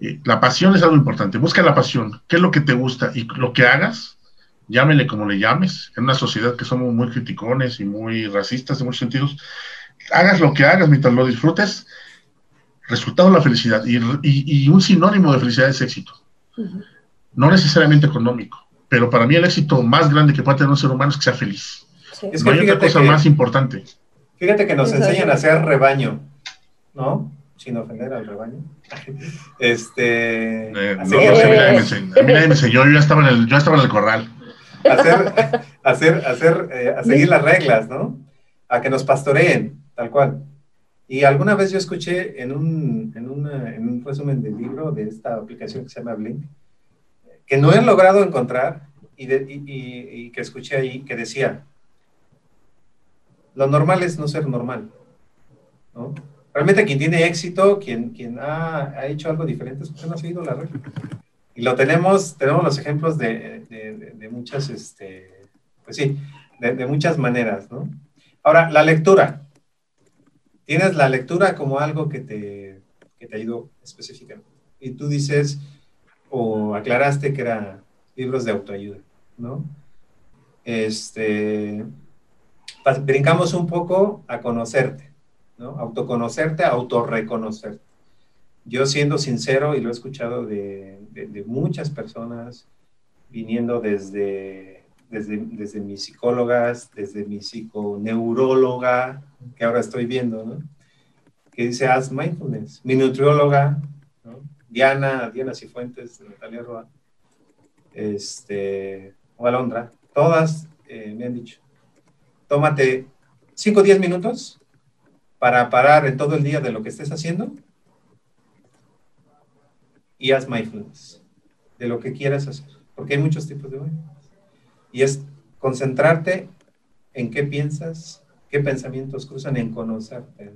Eh, la pasión es algo importante. Busca la pasión. ¿Qué es lo que te gusta? Y lo que hagas, llámele como le llames, en una sociedad que somos muy criticones y muy racistas en muchos sentidos, hagas lo que hagas mientras lo disfrutes, resultado la felicidad. Y, un sinónimo de felicidad es éxito. No necesariamente económico, pero para mí el éxito más grande que puede tener un ser humano es que sea feliz. Es que no hay otra cosa más importante. Fíjate que nos enseñan a hacer rebaño, ¿no? Sin ofender al rebaño. este. Eh, no, a mí nadie me enseñó, yo ya estaba en el, yo estaba en el corral. Hacer, hacer, hacer, eh, a seguir las reglas, ¿no? A que nos pastoreen, tal cual. Y alguna vez yo escuché en un, en, una, en un resumen del libro de esta aplicación que se llama Blink, que no he logrado encontrar y, y que escuché ahí que decía, lo normal es no ser normal. ¿no? Realmente quien tiene éxito, quien, quien ha, ha hecho algo diferente, es porque no ha seguido la regla. Y lo tenemos, tenemos los ejemplos de, de, muchas, este, pues sí, de, muchas maneras, ¿no? Ahora, la lectura. Tienes la lectura como algo que te, que te ayudó específicamente. Y tú dices, o aclaraste que eran libros de autoayuda, ¿no? Este, brincamos un poco a conocerte, ¿no? Autoconocerte, autorreconocerte. Yo siendo sincero, y lo he escuchado de, muchas personas, viniendo desde, desde, desde, mis psicólogas, desde mi psiconeuróloga, que ahora estoy viendo, ¿no? Que dice, haz mindfulness. Mi nutrióloga, Diana, Diana Cifuentes, Natalia Roa, este, o Alondra, todas eh, me han dicho, tómate 5 o 10 minutos para parar en todo el día de lo que estés haciendo y haz mindfulness de lo que quieras hacer, porque hay muchos tipos de mindfulness. Y es concentrarte en qué piensas, qué pensamientos cruzan en conocerte.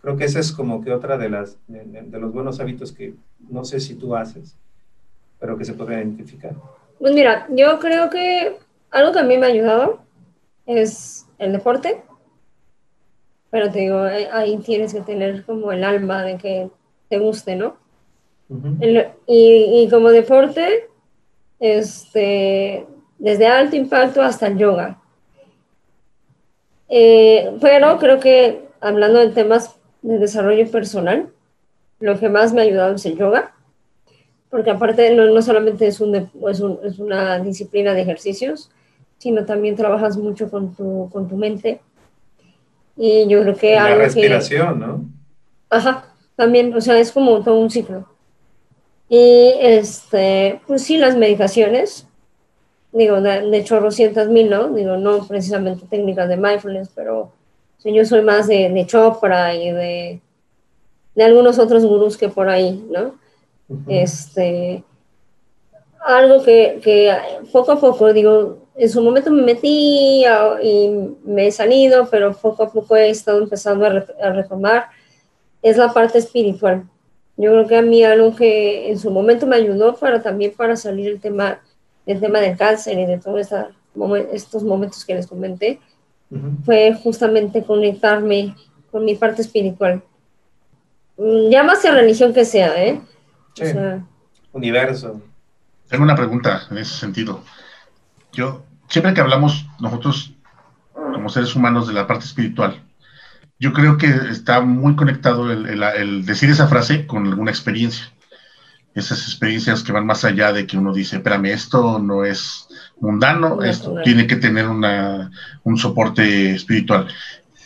Creo que esa es como que otra de, las, de, los buenos hábitos que no sé si tú haces, pero que se podría identificar. Pues mira, yo creo que algo que a mí me ha ayudado es el deporte, pero te digo, ahí tienes que tener como el alma de que te guste, ¿no? Y, como deporte, este, desde alto impacto hasta el yoga. Eh, pero creo que hablando de temas de desarrollo personal, lo que más me ha ayudado es el yoga, porque aparte no, no solamente es, un, es, un, es una disciplina de ejercicios, sino también trabajas mucho con tu, con tu mente. Y yo creo que La respiración, ¿no? Ajá, también, o sea, es como todo un ciclo. Y, este, pues sí, las medicaciones, digo, de, de chorrocientas mil, ¿no? Digo, no precisamente técnicas de mindfulness, pero yo soy más de, de Chopra y de, de algunos otros gurús que por ahí, ¿no? Este, algo que, que poco a poco, digo, en su momento me metí y me he salido, pero poco a poco he estado empezando a, retomar, es la parte espiritual. Yo creo que a mí algo que en su momento me ayudó para también para salir el tema, el tema del cáncer y de todos estos momentos que les comenté, fue justamente conectarme con mi parte espiritual. Mm, ya más religión que sea, ¿eh? Universo. Tengo una pregunta en ese sentido. Yo, siempre que hablamos nosotros como seres humanos de la parte espiritual, yo creo que está muy conectado el, decir esa frase con alguna experiencia. Esas experiencias que van más allá de que uno dice, espérame, esto no es mundano, esto tiene que tener una, un soporte espiritual.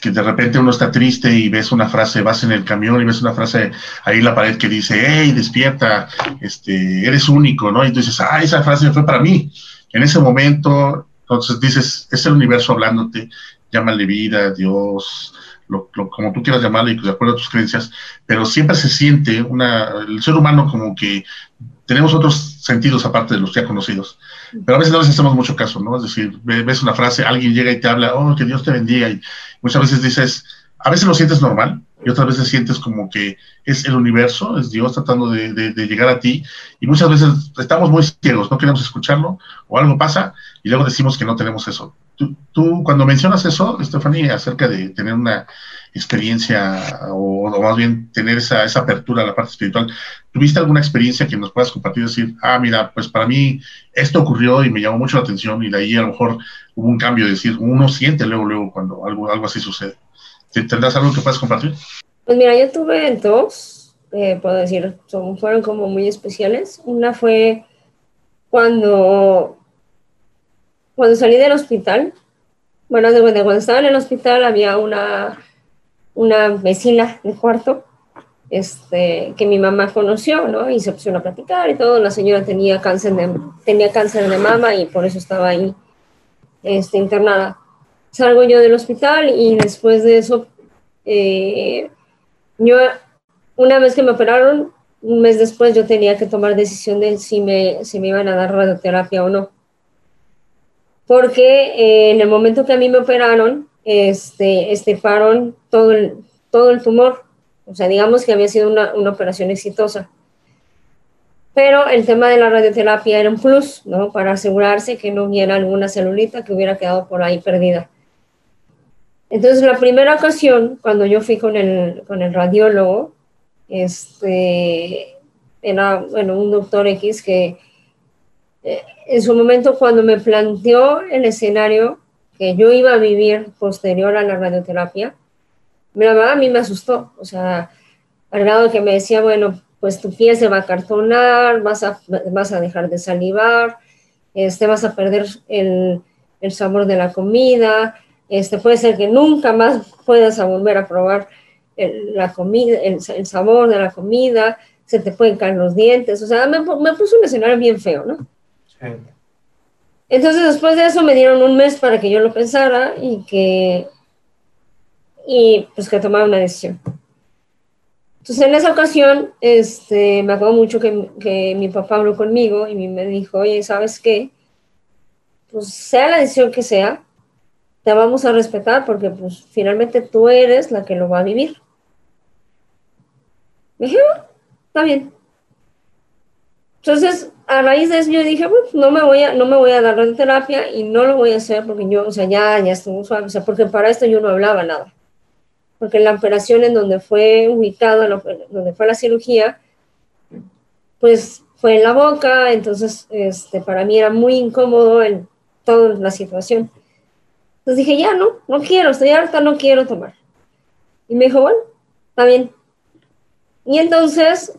Que de repente uno está triste y ves una frase, vas en el camión y ves una frase ahí en la pared que dice, hey, despierta, este, eres único, ¿no? Y tú dices, ah, esa frase fue para mí. En ese momento entonces dices, es el universo hablándote, llámale vida, Dios, lo, como tú quieras llamarle, de acuerdo a tus creencias, pero siempre se siente una, el ser humano como que tenemos otros sentidos aparte de los ya conocidos, pero a veces no les hacemos mucho caso, ¿no? Es decir, ves una frase, alguien llega y te habla, oh, que Dios te bendiga, y muchas veces dices, a veces lo sientes normal y otras veces sientes como que es el universo, es Dios tratando de, llegar a ti y muchas veces estamos muy ciegos, no queremos escucharlo o algo pasa y luego decimos que no tenemos eso. Tú, cuando mencionas eso, Stephanie, acerca de tener una experiencia o, más bien tener esa, esa, apertura a la parte espiritual, ¿tuviste alguna experiencia que nos puedas compartir? Decir, ah, mira, pues para mí esto ocurrió y me llamó mucho la atención y de ahí a lo mejor hubo un cambio, de decir, uno siente luego, luego cuando algo, algo así sucede. ¿Tendrás algo que puedas compartir? Pues mira, yo tuve dos, eh, puedo decir, son, fueron como muy especiales. Una fue cuando, cuando salí del hospital, bueno, cuando estaba en el hospital había una, una vecina de cuarto este, que mi mamá conoció, ¿no? Y se pusieron a platicar y todo. La señora tenía cáncer de, tenía cáncer de mama y por eso estaba ahí este, internada. Salgo yo del hospital y después de eso, eh, yo, una vez que me operaron, un mes después yo tenía que tomar decisión de si me, si me iban a dar radioterapia o no. Porque eh, en el momento que a mí me operaron, este, estefaron todo el, todo el tumor. O sea, digamos que había sido una, una operación exitosa. Pero el tema de la radioterapia era un plus, ¿no? Para asegurarse que no hubiera alguna celulita que hubiera quedado por ahí perdida. Entonces, la primera ocasión, cuando yo fui con el, con el radiólogo, este, era bueno, un doctor X que en su momento cuando me planteó el escenario que yo iba a vivir posterior a la radioterapia, verdad a mí me asustó, o sea, al grado que me decía, bueno, pues tu piel se va a cartonar, vas a, vas a dejar de salivar, este, vas a perder el, el sabor de la comida, este, puede ser que nunca más puedas volver a probar la comida, el, sabor de la comida, se te pueden caer los dientes, o sea, me puso un escenario bien feo, ¿no? Entonces después de eso me dieron un mes para que yo lo pensara y que, y pues que tomara una decisión. Entonces en esa ocasión, este, me acuerdo mucho que, que mi papá habló conmigo y me dijo, oye, ¿sabes qué? Pues sea la decisión que sea, te vamos a respetar porque pues finalmente tú eres la que lo va a vivir. Me dije, ah, está bien. Entonces, a raíz de eso yo dije, no me voy a, no me voy a dar radioterapia y no lo voy a hacer porque yo, o sea, ya, ya estuvo suave, o sea, porque para esto yo no hablaba nada. Porque la operación en donde fue ubicado, donde fue la cirugía, pues fue en la boca, entonces este, para mí era muy incómodo en toda la situación. Entonces dije, ya no, no quiero, estoy harta, no quiero tomar. Y me dijo, bueno, está bien, y entonces,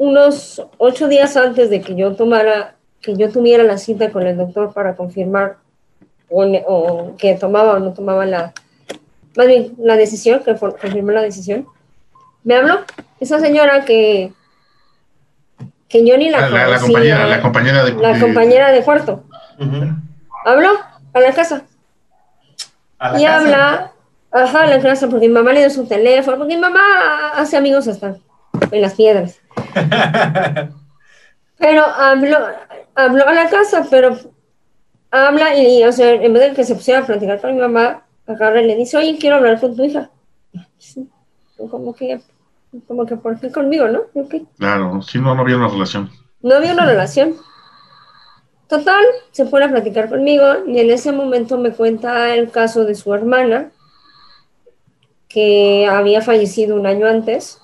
unos ocho días antes de que yo tomara, que yo tuviera la cita con el doctor para confirmar o, que tomaba o no tomaba la, más bien la decisión, que confirmó la decisión, me habló esa señora que, que yo ni la, la, la, compañera, la compañera de, la compañera de cuarto. Habló a la casa. y habla Ajá, la casa, porque mi mamá le dio su teléfono, porque mi mamá hace amigos hasta en las piedras. Pero habló, habló a la casa, pero habla y, o sea, en vez de que se pusiera a platicar con mi mamá, agarra y le dice, oye, quiero hablar con tu hija. Como que, como que por qué conmigo, ¿no? Claro, si no, no había una relación. No había una relación. Total, se pone a platicar conmigo y en ese momento me cuenta el caso de su hermana, que había fallecido un año antes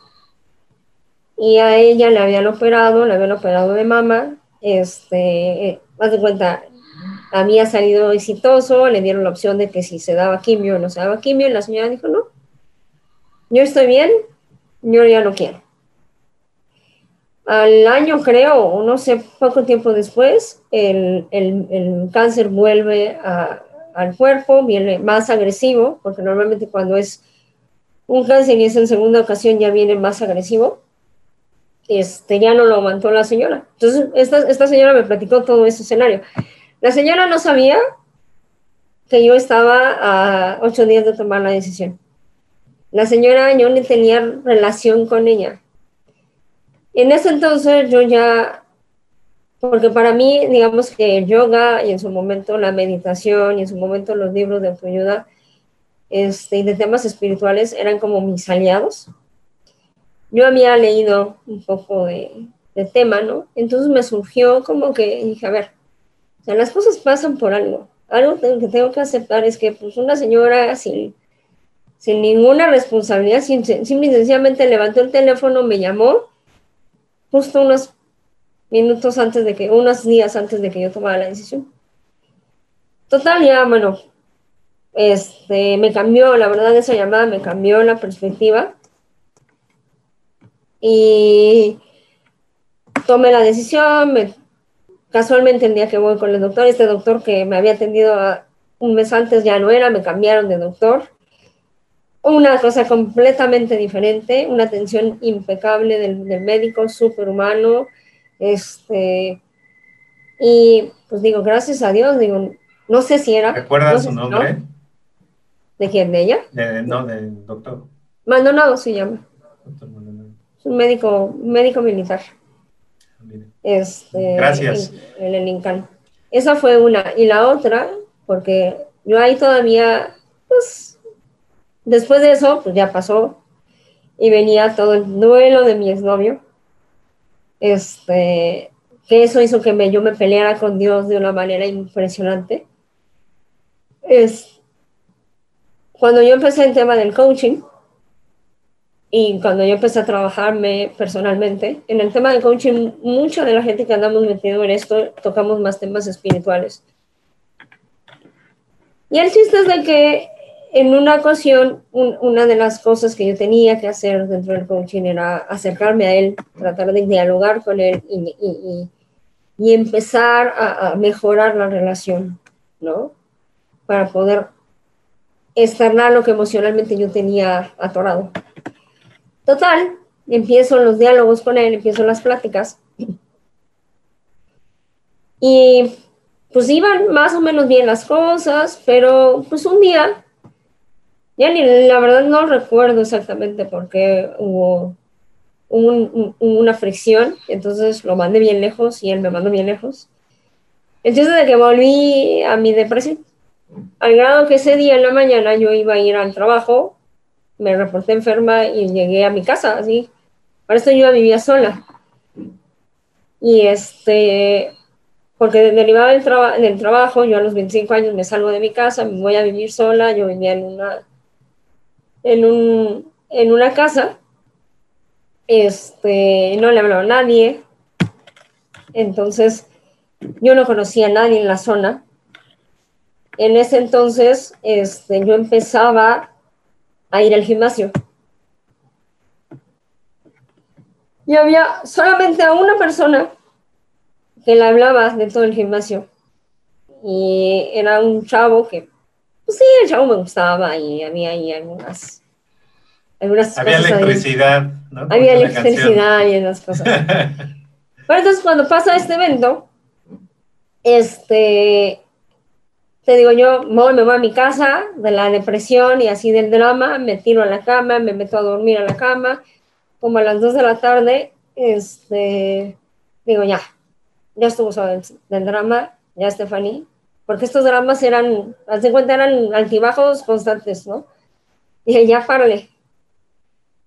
y a ella le habían operado, le habían operado de mama, este, más de cuenta, había salido exitoso, le dieron la opción de que si se daba quimio o no se daba quimio, y la señora dijo, no, yo estoy bien, yo ya no quiero. Al año creo, o no sé, poco tiempo después, el, el, el cáncer vuelve a, al cuerpo, viene más agresivo, porque normalmente cuando es un cáncer y es en segunda ocasión ya viene más agresivo, este, ya no lo aguantó la señora. Entonces, esta, esta señora me platicó todo ese escenario. La señora no sabía que yo estaba a ocho días de tomar la decisión. La señora, yo ni tenía relación con ella. En ese entonces yo ya, porque para mí, digamos que el yoga y en su momento la meditación y en su momento los libros de autoayuda este, y de temas espirituales eran como mis aliados. Yo había leído un poco de, tema, ¿no? Entonces me surgió como que dije, a ver, o sea, las cosas pasan por algo. algo que tengo que aceptar es que pues una señora sin, sin ninguna responsabilidad, sin, y sencillamente levantó el teléfono, me llamó justo unos minutos antes de que, unos días antes de que yo tomara la decisión. Total, ya, bueno, este, me cambió, la verdad, esa llamada me cambió la perspectiva. Y tomé la decisión, me, casualmente el día que voy con el doctor, este doctor que me había atendido un mes antes ya no era, me cambiaron de doctor. Una cosa completamente diferente, una atención impecable del, del médico, súper humano. Este, y pues digo, gracias a Dios, digo, no sé si era. ¿Recuerdas su nombre? ¿De quién? ¿De ella? no, del doctor. Maldonado se llama. Un médico, médico militar. Este, Gracias. En, el Incan. Esa fue una. Y la otra, porque yo ahí todavía, pues, después de eso, pues ya pasó. Y venía todo el duelo de mi exnovio. Este, que eso hizo que me, yo me peleara con Dios de una manera impresionante. Es, cuando yo empecé el tema del coaching y cuando yo empecé a trabajarme personalmente, en el tema del coaching, mucha de la gente que andamos metido en esto tocamos más temas espirituales. Y el chiste es de que en una ocasión, una de las cosas que yo tenía que hacer dentro del coaching era acercarme a él, tratar de dialogar con él y, y, empezar a, a, mejorar la relación, ¿no? Para poder externar lo que emocionalmente yo tenía atorado. Total, empiezo los diálogos con él, empiezo las pláticas. Y pues iban más o menos bien las cosas, pero pues un día, ya ni la verdad no recuerdo exactamente por qué hubo una fricción, entonces lo mandé bien lejos y él me mandó bien lejos. Entonces de que volví a mi depresión al grado que ese día en la mañana yo iba a ir al trabajo, me reporté enferma y llegué a mi casa, así. Para esto yo vivía sola. Y este, porque derivaba del, del trabajo, yo a los 25 años me salgo de mi casa, me voy a vivir sola, yo vivía en una, en un, en una casa, este, no le hablaba a nadie, entonces yo no conocía a nadie en la zona, en ese entonces este, yo empezaba a ir al gimnasio. Y había solamente a una persona que le hablaba de todo el gimnasio. Y era un chavo que, pues sí, el chavo me gustaba y había ahí algunas, algunas había electricidad, ¿no? Había electricidad y esas cosas. Pero entonces cuando pasa este evento, este, te digo yo, me voy a mi casa de la depresión y así del drama, me tiro a la cama, me meto a dormir a la cama, como a las 2 de la tarde, este, digo ya, ya estuvo del, del drama, ya Stephanie, porque estos dramas eran, hace cuenta, eran altibajos constantes, ¿no? Dije, ya párale.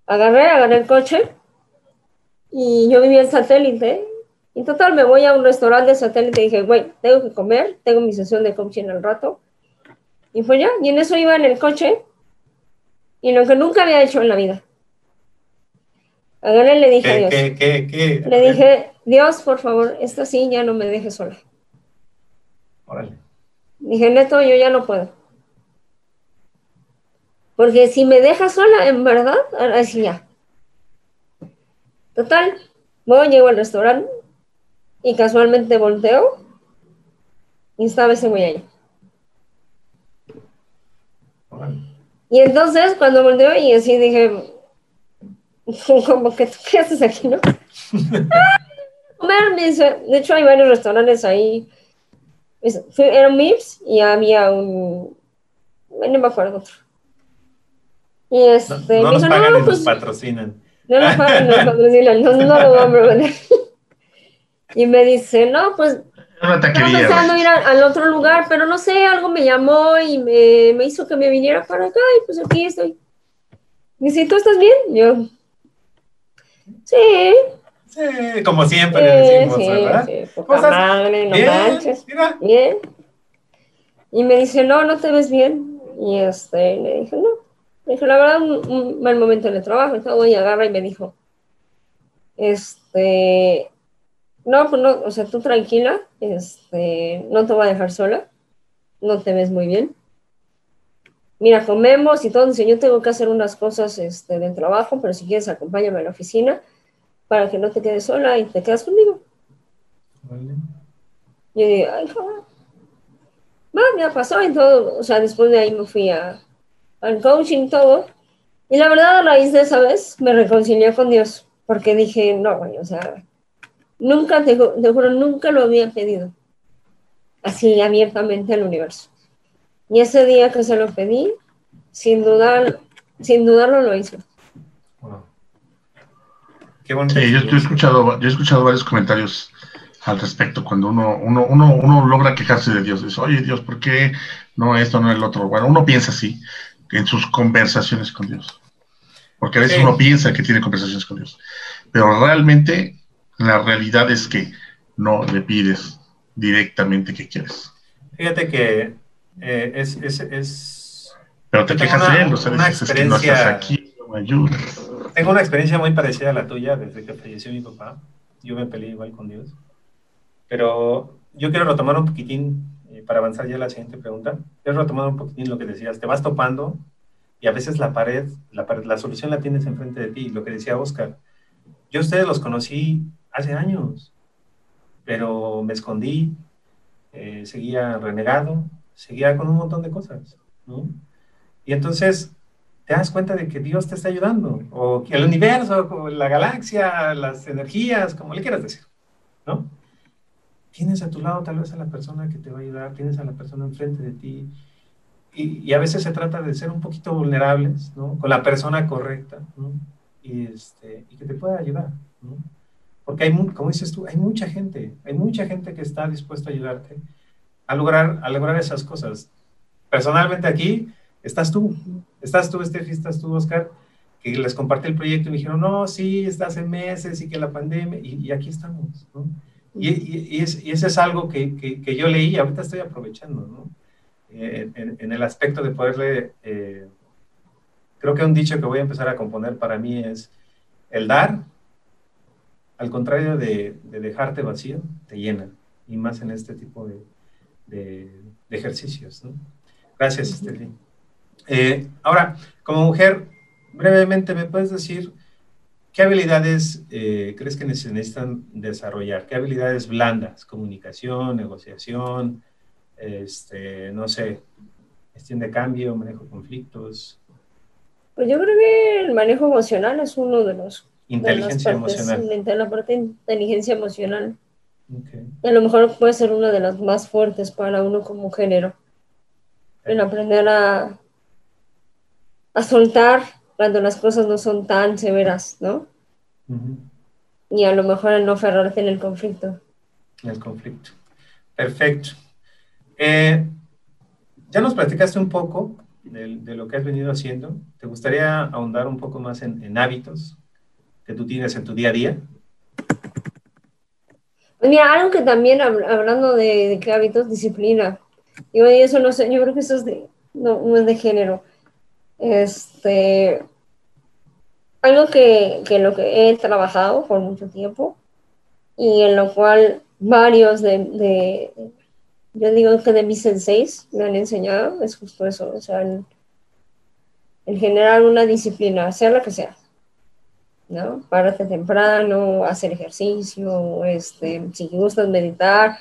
Agarré, agarré el coche y yo vivía en satélite y total, me voy a un restaurante de satélite y dije, güey, tengo que comer, tengo mi sesión de coaching al rato. Y fue ya, y en eso iba en el coche, y lo que nunca había hecho en la vida. Agarré le dije a Dios. ¿qué, qué, qué? Le dije, Dios, por favor, esta sí ya no me deje sola. Órale. Dije, neto, yo ya no puedo. Porque si me deja sola, en verdad, así ya. Total, voy, llego al restaurante, y casualmente volteo y estaba ese güey ahí. Y entonces cuando volteo y así dije, como que, ¿qué haces aquí, no? comer, de hecho hay varios restaurantes ahí. Era un MIPS y había un, no me acuerdo otro. Y este, no, no nos pagan no, pues, patrocinan. No nos pagan, nos patrocinan, no, no lo vamos a vender. Y me dice, no, pues estaba pensando ir al otro lugar, pero no sé, algo me llamó y me, me, hizo que me viniera para acá y pues aquí estoy. Me dice, ¿tú estás bien? Yo, sí. Sí, como siempre decimos, sí, ¿verdad? Sí, poca madre, no bien, manches. Mira. Bien. Y me dice, no, no te ves bien. Y este, le dije, no. Le dije, la verdad, un, mal momento en el trabajo y todo. Y agarra y me dijo, este, no, pues no, o sea, tú tranquila, este, no te voy a dejar sola. No te ves muy bien. Mira, comemos y todo. Dice, yo tengo que hacer unas cosas este, del trabajo, pero si quieres, acompáñame a la oficina para que no te quedes sola y te quedas conmigo. Vale. Yo digo, ay, joder va, me pasó y todo, o sea, después de ahí me fui a, al coaching y todo. Y la verdad, a raíz de esa vez, me reconcilié con Dios, porque dije, no, güey, o sea, nunca, te, te juro, nunca lo había pedido así abiertamente al universo. Y ese día que se lo pedí, sin dudar, sin dudarlo lo hizo. Qué sí, yo, he escuchado, yo he escuchado varios comentarios al respecto cuando uno, uno, uno, uno logra quejarse de Dios. Dice, oye Dios, ¿por qué no esto, no el otro? Bueno, uno piensa así en sus conversaciones con Dios. Porque a veces uno piensa que tiene conversaciones con Dios. Pero realmente la realidad es que no le pides directamente que quieres. Fíjate que eh, es, es, es, Pero te quejas de él, o sea, dices, que no estás aquí, no me ayudas. Tengo una experiencia muy parecida a la tuya desde que falleció mi papá. Yo me peleé igual con Dios. Pero yo quiero retomar un poquitín, eh, para avanzar ya a la siguiente pregunta, quiero retomar un poquitín lo que decías, te vas topando y a veces la pared, la, pared, la solución la tienes enfrente de ti, lo que decía Oscar. Yo ustedes los conocí hace años, pero me escondí, eh, seguía renegado, seguía con un montón de cosas, ¿no? Y entonces te das cuenta de que Dios te está ayudando, o que el universo, la galaxia, las energías, como le quieras decir, ¿no? tienes a tu lado tal vez a la persona que te va a ayudar, tienes a la persona enfrente de ti. Y, a veces se trata de ser un poquito vulnerables, ¿no? Con la persona correcta, ¿no? Y, este, y que te pueda ayudar, ¿no? Porque hay, como dices tú, hay mucha gente, hay mucha gente que está dispuesta a ayudarte a lograr, a lograr esas cosas. Personalmente aquí estás tú, estás tú, Steffi, estás tú, Oscar, que les compartí el proyecto y me dijeron, no, sí, estás en meses y que la pandemia, y, y aquí estamos, ¿no? Y, y, eso es algo que, que, yo leí y ahorita estoy aprovechando, ¿no? Eh, en, el aspecto de poderle, eh, creo que un dicho que voy a empezar a componer para mí es, el dar, al contrario de, de dejarte vacío, te llena, y más en este tipo de, de, ejercicios, ¿no? Gracias, Esteli. Eh, ahora, como mujer, brevemente, ¿me puedes decir ¿Qué habilidades eh, crees que se necesitan desarrollar? ¿Qué habilidades blandas? Comunicación, negociación, este, no sé, gestión de cambio, manejo de conflictos. Pues yo creo que el manejo emocional es uno de los... Inteligencia emocional. La parte de inteligencia emocional. A lo mejor puede ser una de las más fuertes para uno como género. El aprender a, a soltar cuando las cosas no son tan severas, ¿no? Y a lo mejor el no aferrarte en el conflicto. En el conflicto. Perfecto. Eh, ya nos platicaste un poco de, lo que has venido haciendo. ¿Te gustaría ahondar un poco más en, hábitos que tú tienes en tu día a día? Mira, algo que también, hablando de, qué hábitos, disciplina. Digo, eso no sé, yo creo que eso es de, no es de género. Este, algo que, que, lo que he trabajado por mucho tiempo y en lo cual varios de, de yo digo que de mis senseis me han enseñado, es justo eso, o sea, el, generar una disciplina, sea la que sea, ¿no? Párate temprano, hacer ejercicio, este, si gustas meditar,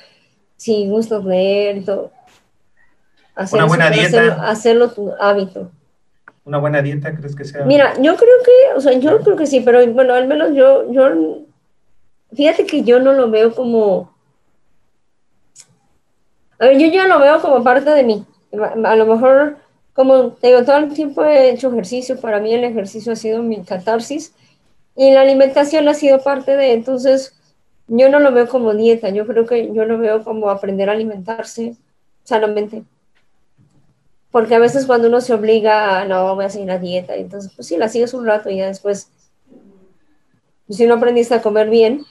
si gustas leer, todo. Hacer una buena dieta. hacerlo tu hábito una buena dieta, ¿crees que sea? Mira, yo creo que, o sea, yo creo que sí, pero bueno, al menos yo, yo, fíjate que yo no lo veo como, a ver, yo ya lo veo como parte de mí. A lo mejor, como te digo, todo el tiempo he hecho ejercicio, para mí el ejercicio ha sido mi catarsis y la alimentación ha sido parte de, entonces, yo no lo veo como dieta, yo creo que yo lo veo como aprender a alimentarse sanamente. Porque a veces cuando uno se obliga a, no, voy a seguir la dieta, entonces, pues sí, la sigues un rato y ya después, pues, si no aprendiste a comer bien,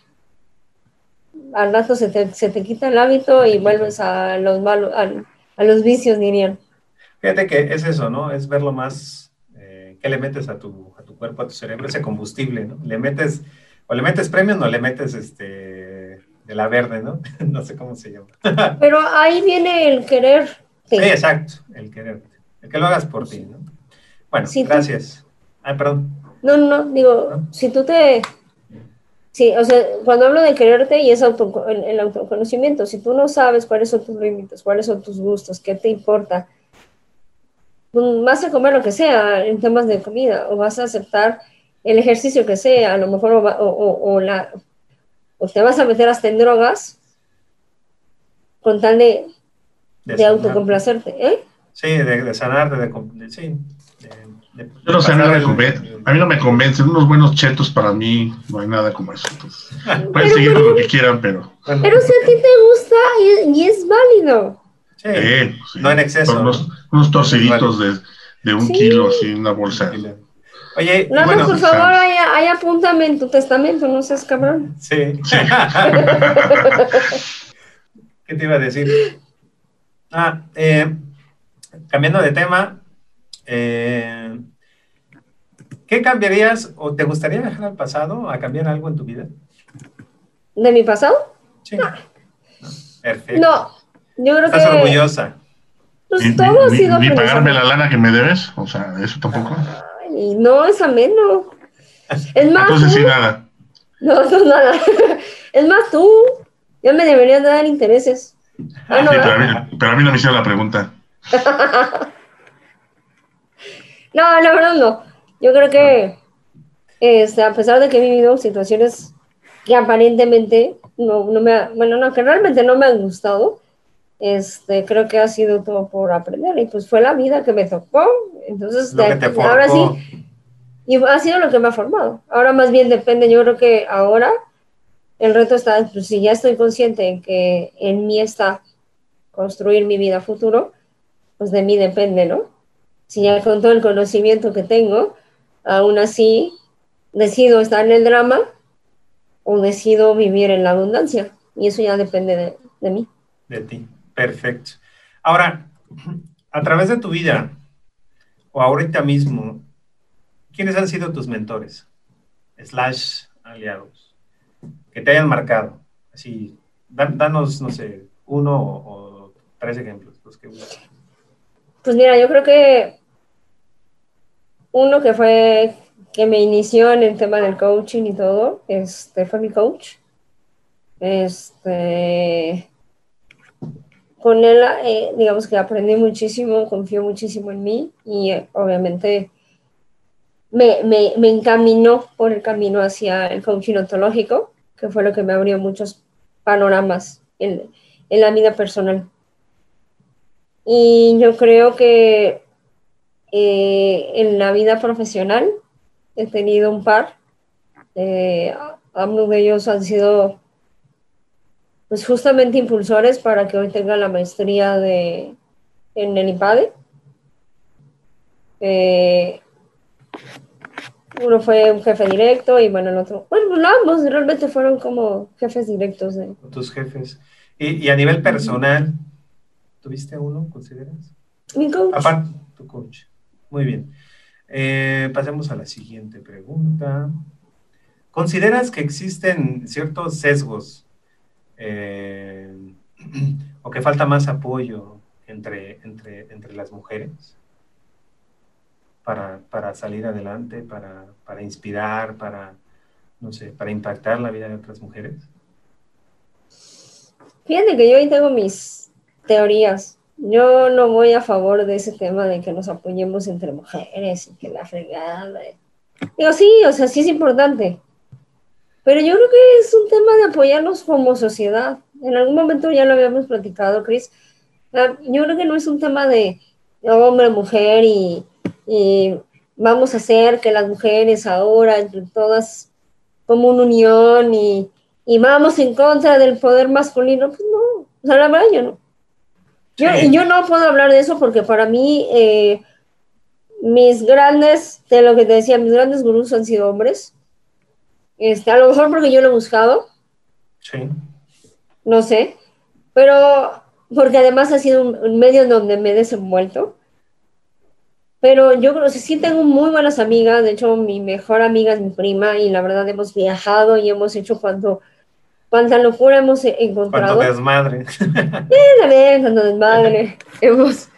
al rato se te, se te quita el hábito y vuelves a los malos, a los vicios, dirían. Fíjate que es eso, ¿no? Es verlo más, eh, ¿qué le metes a tu cuerpo, a tu cerebro? Ese combustible, ¿no? Le metes, o le metes premios o le metes este, de la verde, ¿no? no sé cómo se llama. Pero ahí viene el querer. Sí, exacto, el querer. El que lo hagas por ti, ¿no? Bueno, gracias. Ay, perdón. No, no, digo, si tú te... Sí, o sea, cuando hablo de quererte y es auto, el, autoconocimiento, si tú no sabes cuáles son tus límites, cuáles son tus gustos, qué te importa, vas a comer lo que sea en temas de comida o vas a aceptar el ejercicio que sea, a lo mejor o, la, o te vas a meter hasta en drogas con tal de, de, autocomplacerte. ¿eh? Sí, de, de sanar, de, de sí, yo no sé, no me convence, a mí no me convencen. Unos buenos chetos para mí no hay nada como eso. pueden seguir con lo que quieran, pero. Pero si a ti te gusta y, es válido. Sí, sí, no en exceso. Unos, unos torciditos de, de, un kilo, así, una bolsa. Oye, no, bueno, por favor, ahí, apúntame en tu testamento, no seas cabrón. Sí. ¿Qué te iba a decir? Ah, eh, cambiando de tema, eh, ¿Qué cambiarías o te gustaría dejar al pasado a cambiar algo en tu vida? ¿De mi pasado? Sí. No. Perfecto. No, yo creo Estás orgullosa. Pues todo ha sido ni, pagarme la lana que me debes, o sea, eso tampoco. Ay, no, es ameno. Es más. Entonces sí, nada. No, no, nada. Es más, tú ya me deberías dar intereses. Ah, no, sí, pero, a mí, pero a mí no me hicieron la pregunta. no, la verdad no. Yo creo que, este, a pesar de que he vivido situaciones que aparentemente no, no me, bueno, no, que realmente no me han gustado, este, creo que ha sido todo por aprender y pues fue la vida que me tocó. Entonces, ahora sí, y ha sido lo que me ha formado. Ahora más bien depende, yo creo que ahora el reto está, pues si ya estoy consciente en que en mí está construir mi vida futuro, pues de mí depende, ¿no? Si ya con todo el conocimiento que tengo, aún así decido estar en el drama o decido vivir en la abundancia. Y eso ya depende de, mí. De ti. Perfecto. Ahora, a través de tu vida o ahorita mismo, ¿quiénes han sido tus mentores? Slash aliados. Que te hayan marcado. Así, danos, no sé, uno o, tres ejemplos. pues mira, yo creo que uno que fue que me inició en el tema del coaching y todo, este fue mi coach. Este, con él, eh, digamos que aprendí muchísimo, confió muchísimo en mí y eh, obviamente me, me, me, encaminó por el camino hacia el coaching ontológico, que fue lo que me abrió muchos panoramas en, en la vida personal. Y yo creo que eh, en la vida profesional he tenido un par. Eh, ambos de ellos han sido pues justamente impulsores para que hoy tenga la maestría de, en el IPADE. Eh, uno fue un jefe directo y bueno, el otro, bueno, pues ambos realmente fueron como jefes directos. De... Tus jefes. Y, y, a nivel personal, ¿tuviste uno, consideras? Mi coach. Aparte, tu coach. Muy bien. Eh, pasemos a la siguiente pregunta. ¿Consideras que existen ciertos sesgos eh, o que falta más apoyo entre, entre, entre las mujeres para, salir adelante, para, para, inspirar, para, no sé, para impactar la vida de otras mujeres? Fíjate que yo ahí tengo mis teorías yo no voy a favor de ese tema de que nos apoyemos entre mujeres y que la fregada. Digo, sí, o sea, sí es importante. Pero yo creo que es un tema de apoyarnos como sociedad. En algún momento ya lo habíamos platicado, Cris. Yo creo que no es un tema de hombre, mujer y, vamos a hacer que las mujeres ahora, entre todas, como una unión y, y vamos en contra del poder masculino. Pues no, o sea, la verdad yo no. Yo, yo no puedo hablar de eso porque para mí eh, mis grandes, de lo que te decía, mis grandes gurús han sido hombres. Este, a lo mejor porque yo lo he buscado. Sí. No sé. Pero porque además ha sido un, medio en donde me he desenvuelto. Pero yo creo que sí tengo muy buenas amigas, de hecho mi mejor amiga es mi prima y la verdad hemos viajado y hemos hecho cuando cuánta locura hemos encontrado. Cuánto desmadre. Sí, también, cuánto desmadre. hemos...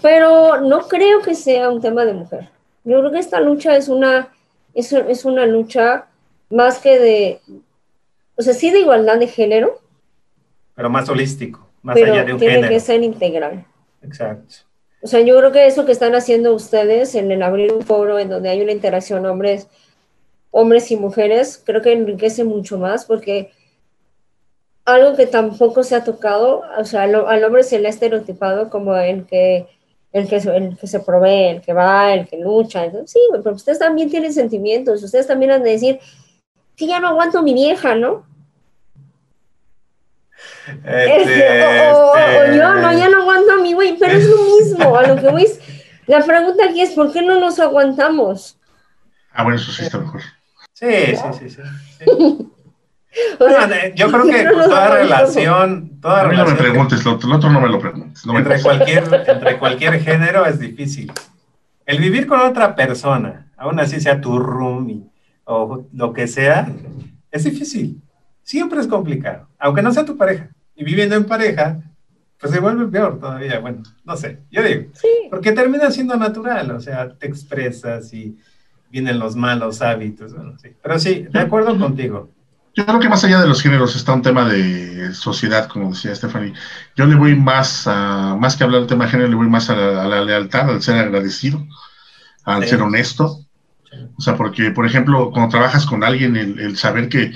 Pero no creo que sea un tema de mujer. Yo creo que esta lucha es una, es, es una lucha más que de, o sea, sí de igualdad de género. Pero más holístico, más allá de un tiene que ser integral. Exacto. O sea, yo creo que eso que están haciendo ustedes en el abrir un foro en donde hay una interacción hombres, hombres y mujeres, creo que enriquece mucho más porque algo que tampoco se ha tocado, o sea, al, hombre se le ha estereotipado como el que, el que, el que se provee, el que va, el que lucha. Entonces, sí, pero ustedes también tienen sentimientos, ustedes también han de decir que ya no aguanto a mi vieja, ¿no? Este, o, este, yo, no, ya no aguanto a mi güey, pero es lo mismo, a lo que voy. La pregunta aquí es, ¿por qué no nos aguantamos? Ah, bueno, eso sí está mejor. Sí, sí, sí, sí. yo creo que toda relación, toda relación. No me preguntes, lo, otro no me lo preguntes. entre, cualquier, entre cualquier género es difícil. El vivir con otra persona, aún así sea tu roomie o lo que sea, es difícil. Siempre es complicado, aunque no sea tu pareja. Y viviendo en pareja, pues se vuelve peor todavía. Bueno, no sé, yo digo, porque termina siendo natural, o sea, te expresas y vienen los malos hábitos. Bueno, sí. Pero sí, de acuerdo contigo. Yo creo que más allá de los géneros está un tema de sociedad, como decía Stephanie. Yo le voy más a, más que hablar del tema de género, le voy más a la, lealtad, al ser agradecido, al ser honesto. O sea, porque, por ejemplo, cuando trabajas con alguien, el, saber que,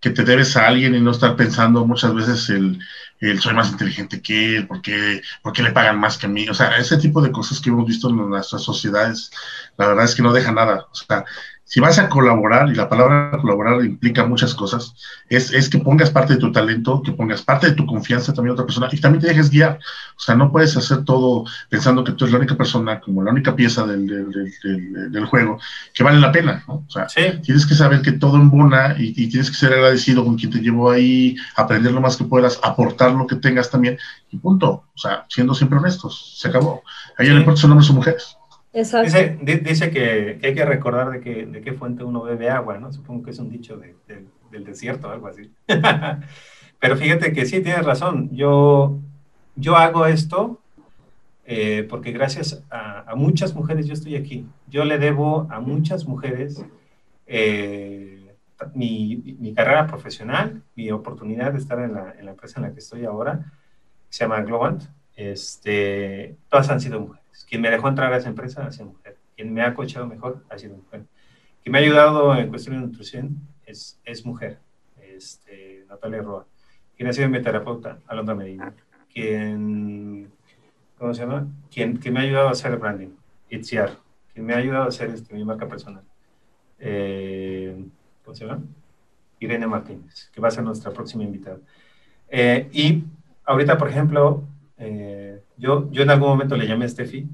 que, te debes a alguien y no estar pensando muchas veces el, el soy más inteligente que él, ¿por qué, le pagan más que a mí? O sea, ese tipo de cosas que hemos visto en nuestras sociedades, la verdad es que no deja nada. O sea, si vas a colaborar, y la palabra colaborar implica muchas cosas, es, es, que pongas parte de tu talento, que pongas parte de tu confianza también a otra persona y también te dejes guiar. O sea, no puedes hacer todo pensando que tú eres la única persona, como la única pieza del, del, del, juego, que vale la pena. ¿no? O sea, tienes que saber que todo embona y, y, tienes que ser agradecido con quien te llevó ahí, aprender lo más que puedas, aportar lo que tengas también y punto. O sea, siendo siempre honestos, se acabó. Ahí no importa son hombres o mujeres. Dice, dice que, hay que recordar de, que, de qué fuente uno bebe agua, ¿no? Supongo que es un dicho del desierto o algo así. Pero fíjate que sí, tienes razón. Yo, yo hago esto eh, porque gracias a, muchas mujeres yo estoy aquí. Yo le debo a muchas mujeres eh, mi, mi, carrera profesional, mi oportunidad de estar en la, empresa en la que estoy ahora, se llama Globant. Este, todas han sido mujeres. Quien me dejó entrar a esa empresa ha sido mujer. Quien me ha coachado mejor ha sido mujer. Quien me ha ayudado en cuestión de nutrición es, es mujer, este, Natalia Roa. Quien ha sido mi terapeuta, Alondra Medina. Quien, ¿cómo se llama? Quien, quien me ha ayudado a hacer branding, Itziar. Quien me ha ayudado a hacer este, mi marca personal. Eh, ¿Cómo se llama? Irene Martínez, que va a ser nuestra próxima invitada. Eh, y ahorita, por ejemplo, eh, yo, yo en algún momento le llamé a Steffi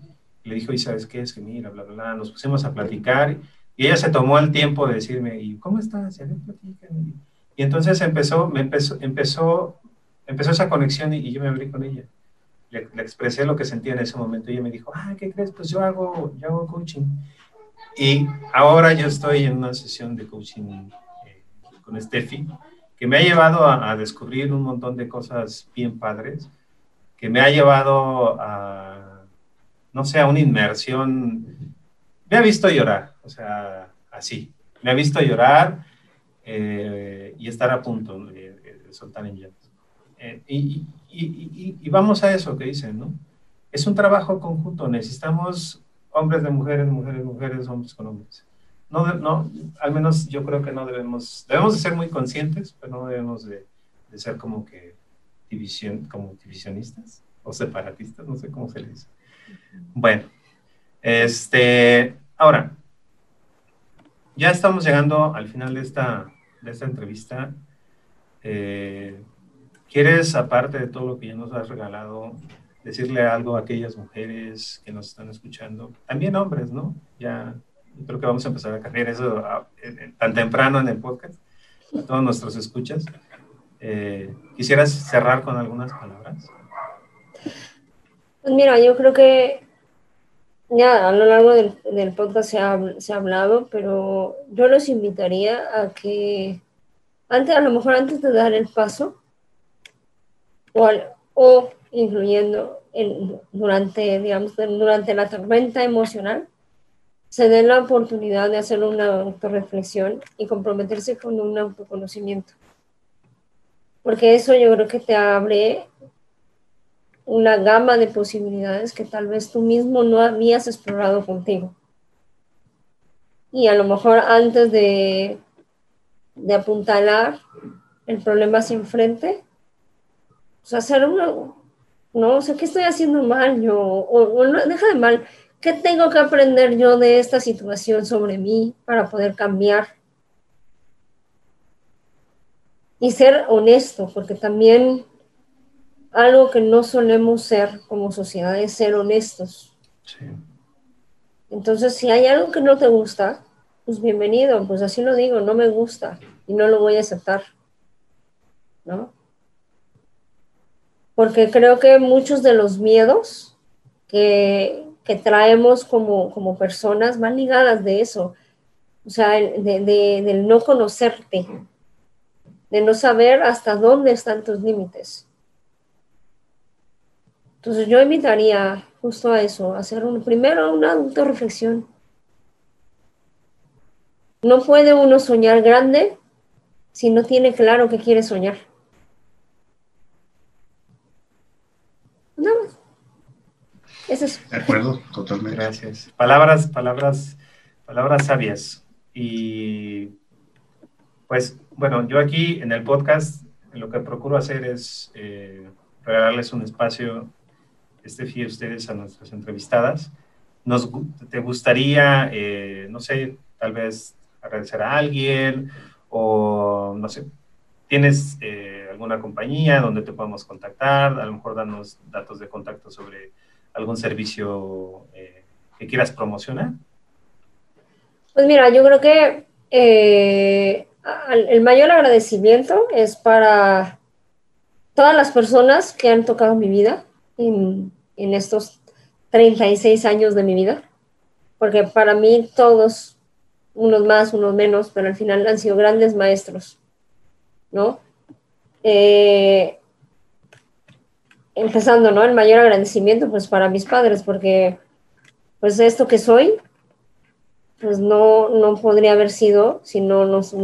le dijo, ¿y sabes qué? Es que mira, bla, bla, bla, nos pusimos a platicar y ella se tomó el tiempo de decirme, ¿y cómo estás? Y entonces empezó, me empezó, empezó, empezó esa conexión y, yo me abrí con ella. Le, expresé lo que sentía en ese momento y ella me dijo, ah, ¿qué crees? Pues yo hago, yo hago coaching. Y ahora yo estoy en una sesión de coaching eh, con Steffi, que me ha llevado a, descubrir un montón de cosas bien padres que me ha llevado a, no sé, a una inmersión. Me ha visto llorar, o sea, así. Me ha visto llorar eh, y estar a punto de, soltar en llanto. Eh, y, y, y, vamos a eso que dicen, ¿no? Es un trabajo conjunto, necesitamos hombres de mujeres, mujeres, mujeres, hombres con hombres. No, no, al menos yo creo que no debemos, debemos de ser muy conscientes, pero no debemos de, de ser como que división, como divisionistas o separatistas, no sé cómo se les dice. Bueno, este, ahora, ya estamos llegando al final de esta, de esta entrevista. Eh, ¿Quieres, aparte de todo lo que ya nos has regalado, decirle algo a aquellas mujeres que nos están escuchando? También hombres, ¿no? Ya creo que vamos a empezar a cambiar eso tan temprano en el podcast, a todos nuestros escuchas. Eh, ¿Quisieras cerrar con algunas palabras? Pues mira, yo creo que ya a lo largo del, podcast se ha, hablado, pero yo los invitaría a que antes, a lo mejor antes de dar el paso, o, o incluyendo durante, digamos, durante la tormenta emocional, se den la oportunidad de hacer una autorreflexión y comprometerse con un autoconocimiento. Porque eso yo creo que te abre una gama de posibilidades que tal vez tú mismo no habías explorado contigo. Y a lo mejor antes de, de apuntalar el problema hacia enfrente, pues hacer una, no qué estoy haciendo mal yo, deja de mal, ¿qué tengo que aprender yo de esta situación sobre mí para poder cambiar? Y ser honesto, porque también algo que no solemos ser como sociedad es ser honestos. Entonces, si hay algo que no te gusta, pues bienvenido, pues así lo digo, no me gusta y no lo voy a aceptar. ¿No? porque creo que muchos de los miedos que, que traemos como, como, personas van ligadas de eso, o sea, de, de, del no conocerte, de no saber hasta dónde están tus límites. Entonces yo invitaría justo a eso, a hacer un, primero una autorreflexión. No puede uno soñar grande si no tiene claro qué quiere soñar. De acuerdo, totalmente. Gracias. Palabras, palabras, palabras sabias. Y pues, bueno, yo aquí en el podcast lo que procuro hacer es eh, regalarles un espacio, este a ustedes a nuestras entrevistadas. Nos, ¿Te gustaría, eh, no sé, tal vez agradecer a alguien o, no sé, tienes eh, alguna compañía donde te podemos contactar? A lo mejor darnos datos de contacto sobre algún servicio eh, que quieras promocionar? Pues mira, yo creo que el mayor agradecimiento es para todas las personas que han tocado mi vida en, en estos 36 años de mi vida, porque para mí todos, unos más, unos menos, pero al final han sido grandes maestros, ¿no? Eh, empezando, ¿no? El mayor agradecimiento pues para mis padres, porque pues esto que soy, pues no, no podría haber sido si, no nos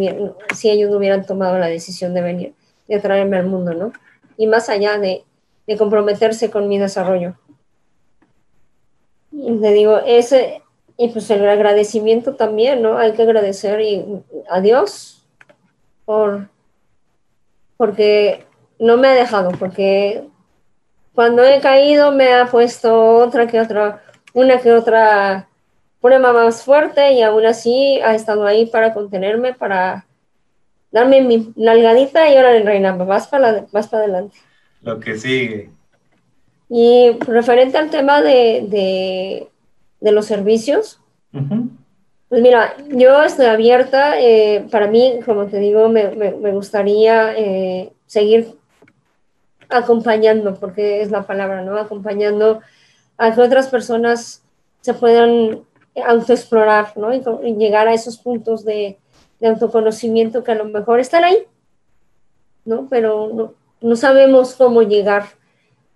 si ellos no hubieran tomado la decisión de venir, de traerme al mundo, ¿no? Y más allá de, de comprometerse con mi desarrollo. Y te digo, ese, y pues el agradecimiento también, ¿no? Hay que agradecer a Dios por, porque no me ha dejado, porque cuando he caído me ha puesto otra que otra, una que otra prueba más fuerte y aún así ha estado ahí para contenerme, para darme mi nalgadita y ahora reina, vas para, vas para adelante. Lo que sigue. Y referente al tema de, de, los servicios, pues mira, yo estoy abierta, eh, para mí, como te digo, me, me, gustaría eh, seguir acompañando, porque es la palabra, ¿no? Acompañando a que otras personas se puedan autoexplorar, ¿no? Y, llegar a esos puntos de, autoconocimiento que a lo mejor están ahí, ¿no? Pero no, sabemos cómo llegar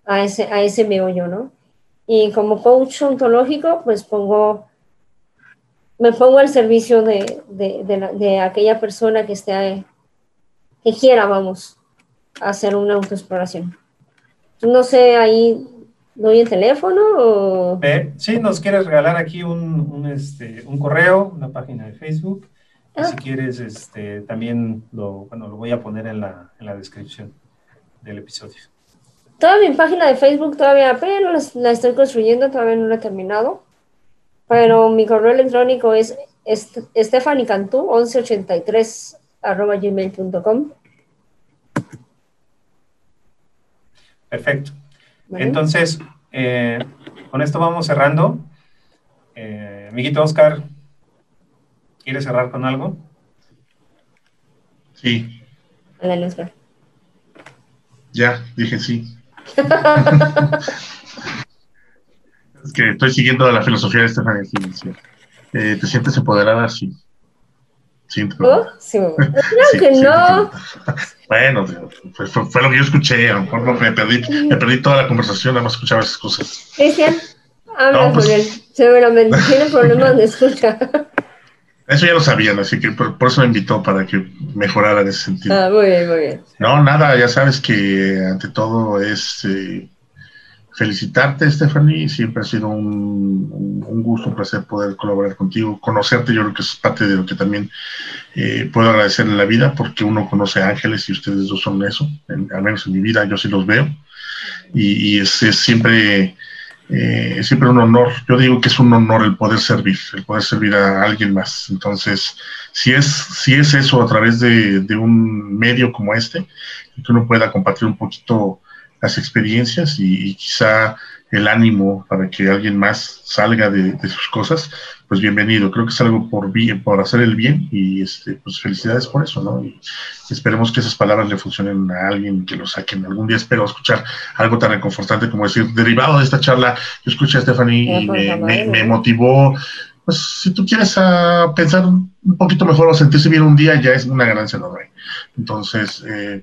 a ese, a ese meollo, ¿no? Y como coach ontológico, pues pongo, me pongo al servicio de, de aquella persona que esté, que quiera, vamos, hacer una autoexploración. No sé, ahí doy el teléfono o... Eh, sí, nos quieres regalar aquí un, este, un correo, una página de Facebook. si ah. quieres, este, también lo, bueno, lo voy a poner en la, en la descripción del episodio. Toda mi página de Facebook todavía apenas la estoy construyendo, todavía no la he terminado. Pero mi correo electrónico es estefanicantu1183 arroba gmail.com. Perfecto. Entonces, eh, con esto vamos cerrando. Eh, amiguito Oscar, ¿quieres cerrar con algo? Sí. Hola, Oscar. Ya, dije sí. Es que estoy siguiendo la filosofía de Estefania. Eh, ¿Te sientes empoderada? Sí. Sí, ¿Oh? sí. que no. bueno, fue, lo que yo escuché. A lo mejor me perdí, me perdí toda la conversación, nada más escuchaba esas cosas. Cristian, habla pues con él. Seguramente tiene problemas de escucha. Eso ya lo sabían, así que por, eso me invitó para que mejorara en ese sentido. Ah, muy bien, muy bien. No, nada, ya sabes que ante todo es eh, felicitarte, Stephanie. Siempre ha sido un, gusto, un placer poder colaborar contigo, conocerte. Yo creo que es parte de lo que también eh, puedo agradecer en la vida, porque uno conoce ángeles y ustedes dos son eso, al menos en mi vida, yo sí los veo. Y, es siempre eh, siempre un honor, yo digo que es un honor el poder servir, el poder servir a alguien más. Entonces, si es, si es eso a través de, un medio como este, que uno pueda compartir un poquito las experiencias y quizá el ánimo para que alguien más salga de, sus cosas, pues bienvenido. Creo que es algo por, bien, por hacer el bien y este, pues felicidades por eso, ¿no? Y esperemos que esas palabras le funcionen a alguien, que lo saquen. Algún día espero escuchar algo tan reconfortante como decir, derivado de esta charla, yo escuché a Stephanie y me, motivó. Pues si tú quieres uh, pensar un poquito mejor o sentirse bien un día, ya es una ganancia enorme. Entonces, eh,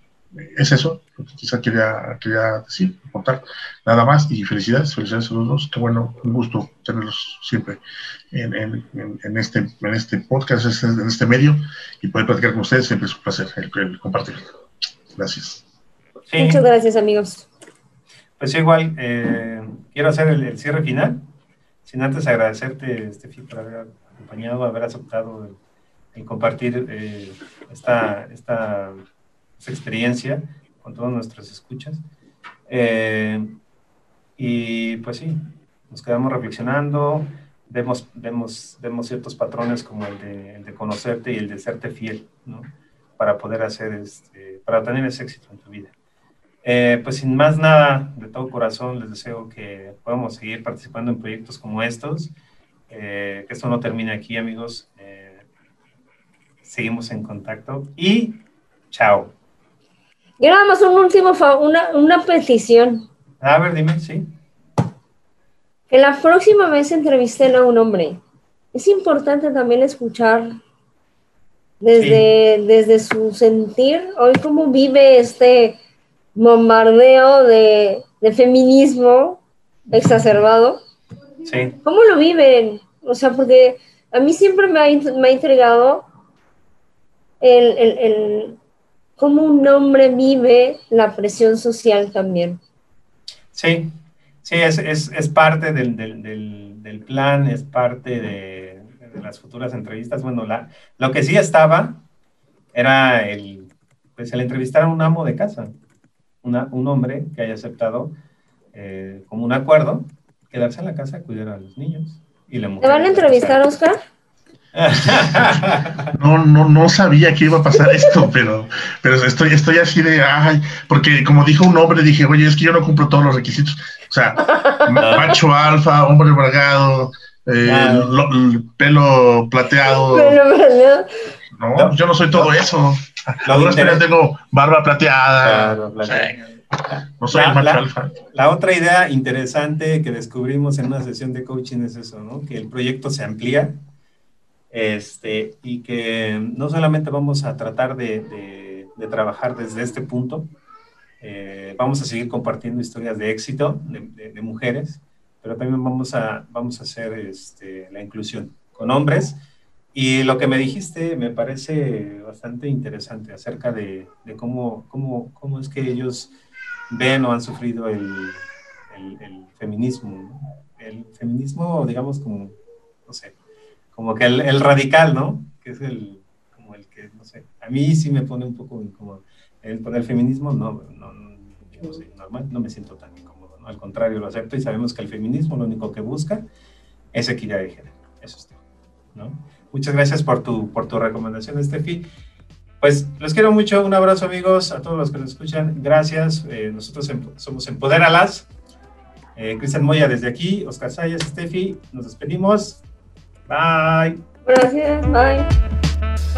es eso lo que quizá quería, quería decir, contar. Nada más y felicidades, felicidades a los dos. Qué bueno, un gusto tenerlos siempre en, en, este, en este podcast, en este medio y poder platicar con ustedes. Siempre es un placer el, compartir. Gracias. Muchas gracias, amigos. Pues igual, eh, quiero hacer el, cierre final, sin antes agradecerte, Estefi, por haber acompañado, haber aceptado el, compartir eh, esta, esta experiencia con todos nuestros escuchas. Eh, y pues sí, nos quedamos reflexionando, vemos, vemos, vemos ciertos patrones como el de, el de conocerte y el de serte fiel, ¿no? Para poder hacer, este, para tener ese éxito en tu vida. Eh, pues sin más nada, de todo corazón les deseo que podamos seguir participando en proyectos como estos, eh, que esto no termine aquí amigos, seguimos en contacto y chao. Y nada más un último, una, una petición. A ver, dime, sí. Que la próxima vez entrevisten a un hombre. Es importante también escuchar desde, desde su sentir, hoy cómo vive este bombardeo de, de feminismo exacerbado. Sí. ¿Cómo lo viven? O sea, porque a mí siempre me ha, me ha intrigado el, el, el, cómo un hombre vive la presión social también. Sí, sí, es, es, es parte del, del, del, plan, es parte de, de, las futuras entrevistas. Bueno, la, lo que sí estaba era el, pues el entrevistar a un amo de casa, una, un hombre que haya aceptado eh, como un acuerdo quedarse en la casa a cuidar a los niños. Y la ¿Te van a entrevistar, Oscar? No, no, no sabía que iba a pasar esto, pero, pero estoy, estoy así de, ay, porque como dijo un hombre, dije, oye, es que yo no cumplo todos los requisitos. O sea, macho alfa, hombre bragado, eh, pelo plateado. No, yo no soy todo eso. Ahora tengo barba plateada. no soy la, macho alfa. La otra idea interesante que descubrimos en una sesión de coaching es eso, ¿no? Que el proyecto se amplía este, y que no solamente vamos a tratar de, de, trabajar desde este punto, eh, vamos a seguir compartiendo historias de éxito de, de, mujeres, pero también vamos a, vamos a hacer este, la inclusión con hombres. Y lo que me dijiste me parece bastante interesante acerca de, cómo, cómo, cómo, es que ellos ven o han sufrido el, el, feminismo. El feminismo, digamos, como, no sé, como que el, radical, ¿no? Que es el, como el que, no sé, a mí sí me pone un poco incómodo. El, por el feminismo, no, no, yo no soy normal, no me siento tan incómodo, ¿no? Al contrario, lo acepto y sabemos que el feminismo lo único que busca es equidad de género. Eso es todo, ¿no? Muchas gracias por tu, por tu recomendación, Steffi. Pues los quiero mucho, un abrazo amigos, a todos los que nos escuchan, gracias. Eh, nosotros em, somos Empoderalas. Eh, Cristian Moya desde aquí, Oscar Sayas, Steffi, nos despedimos. Bye. Gracias, bye.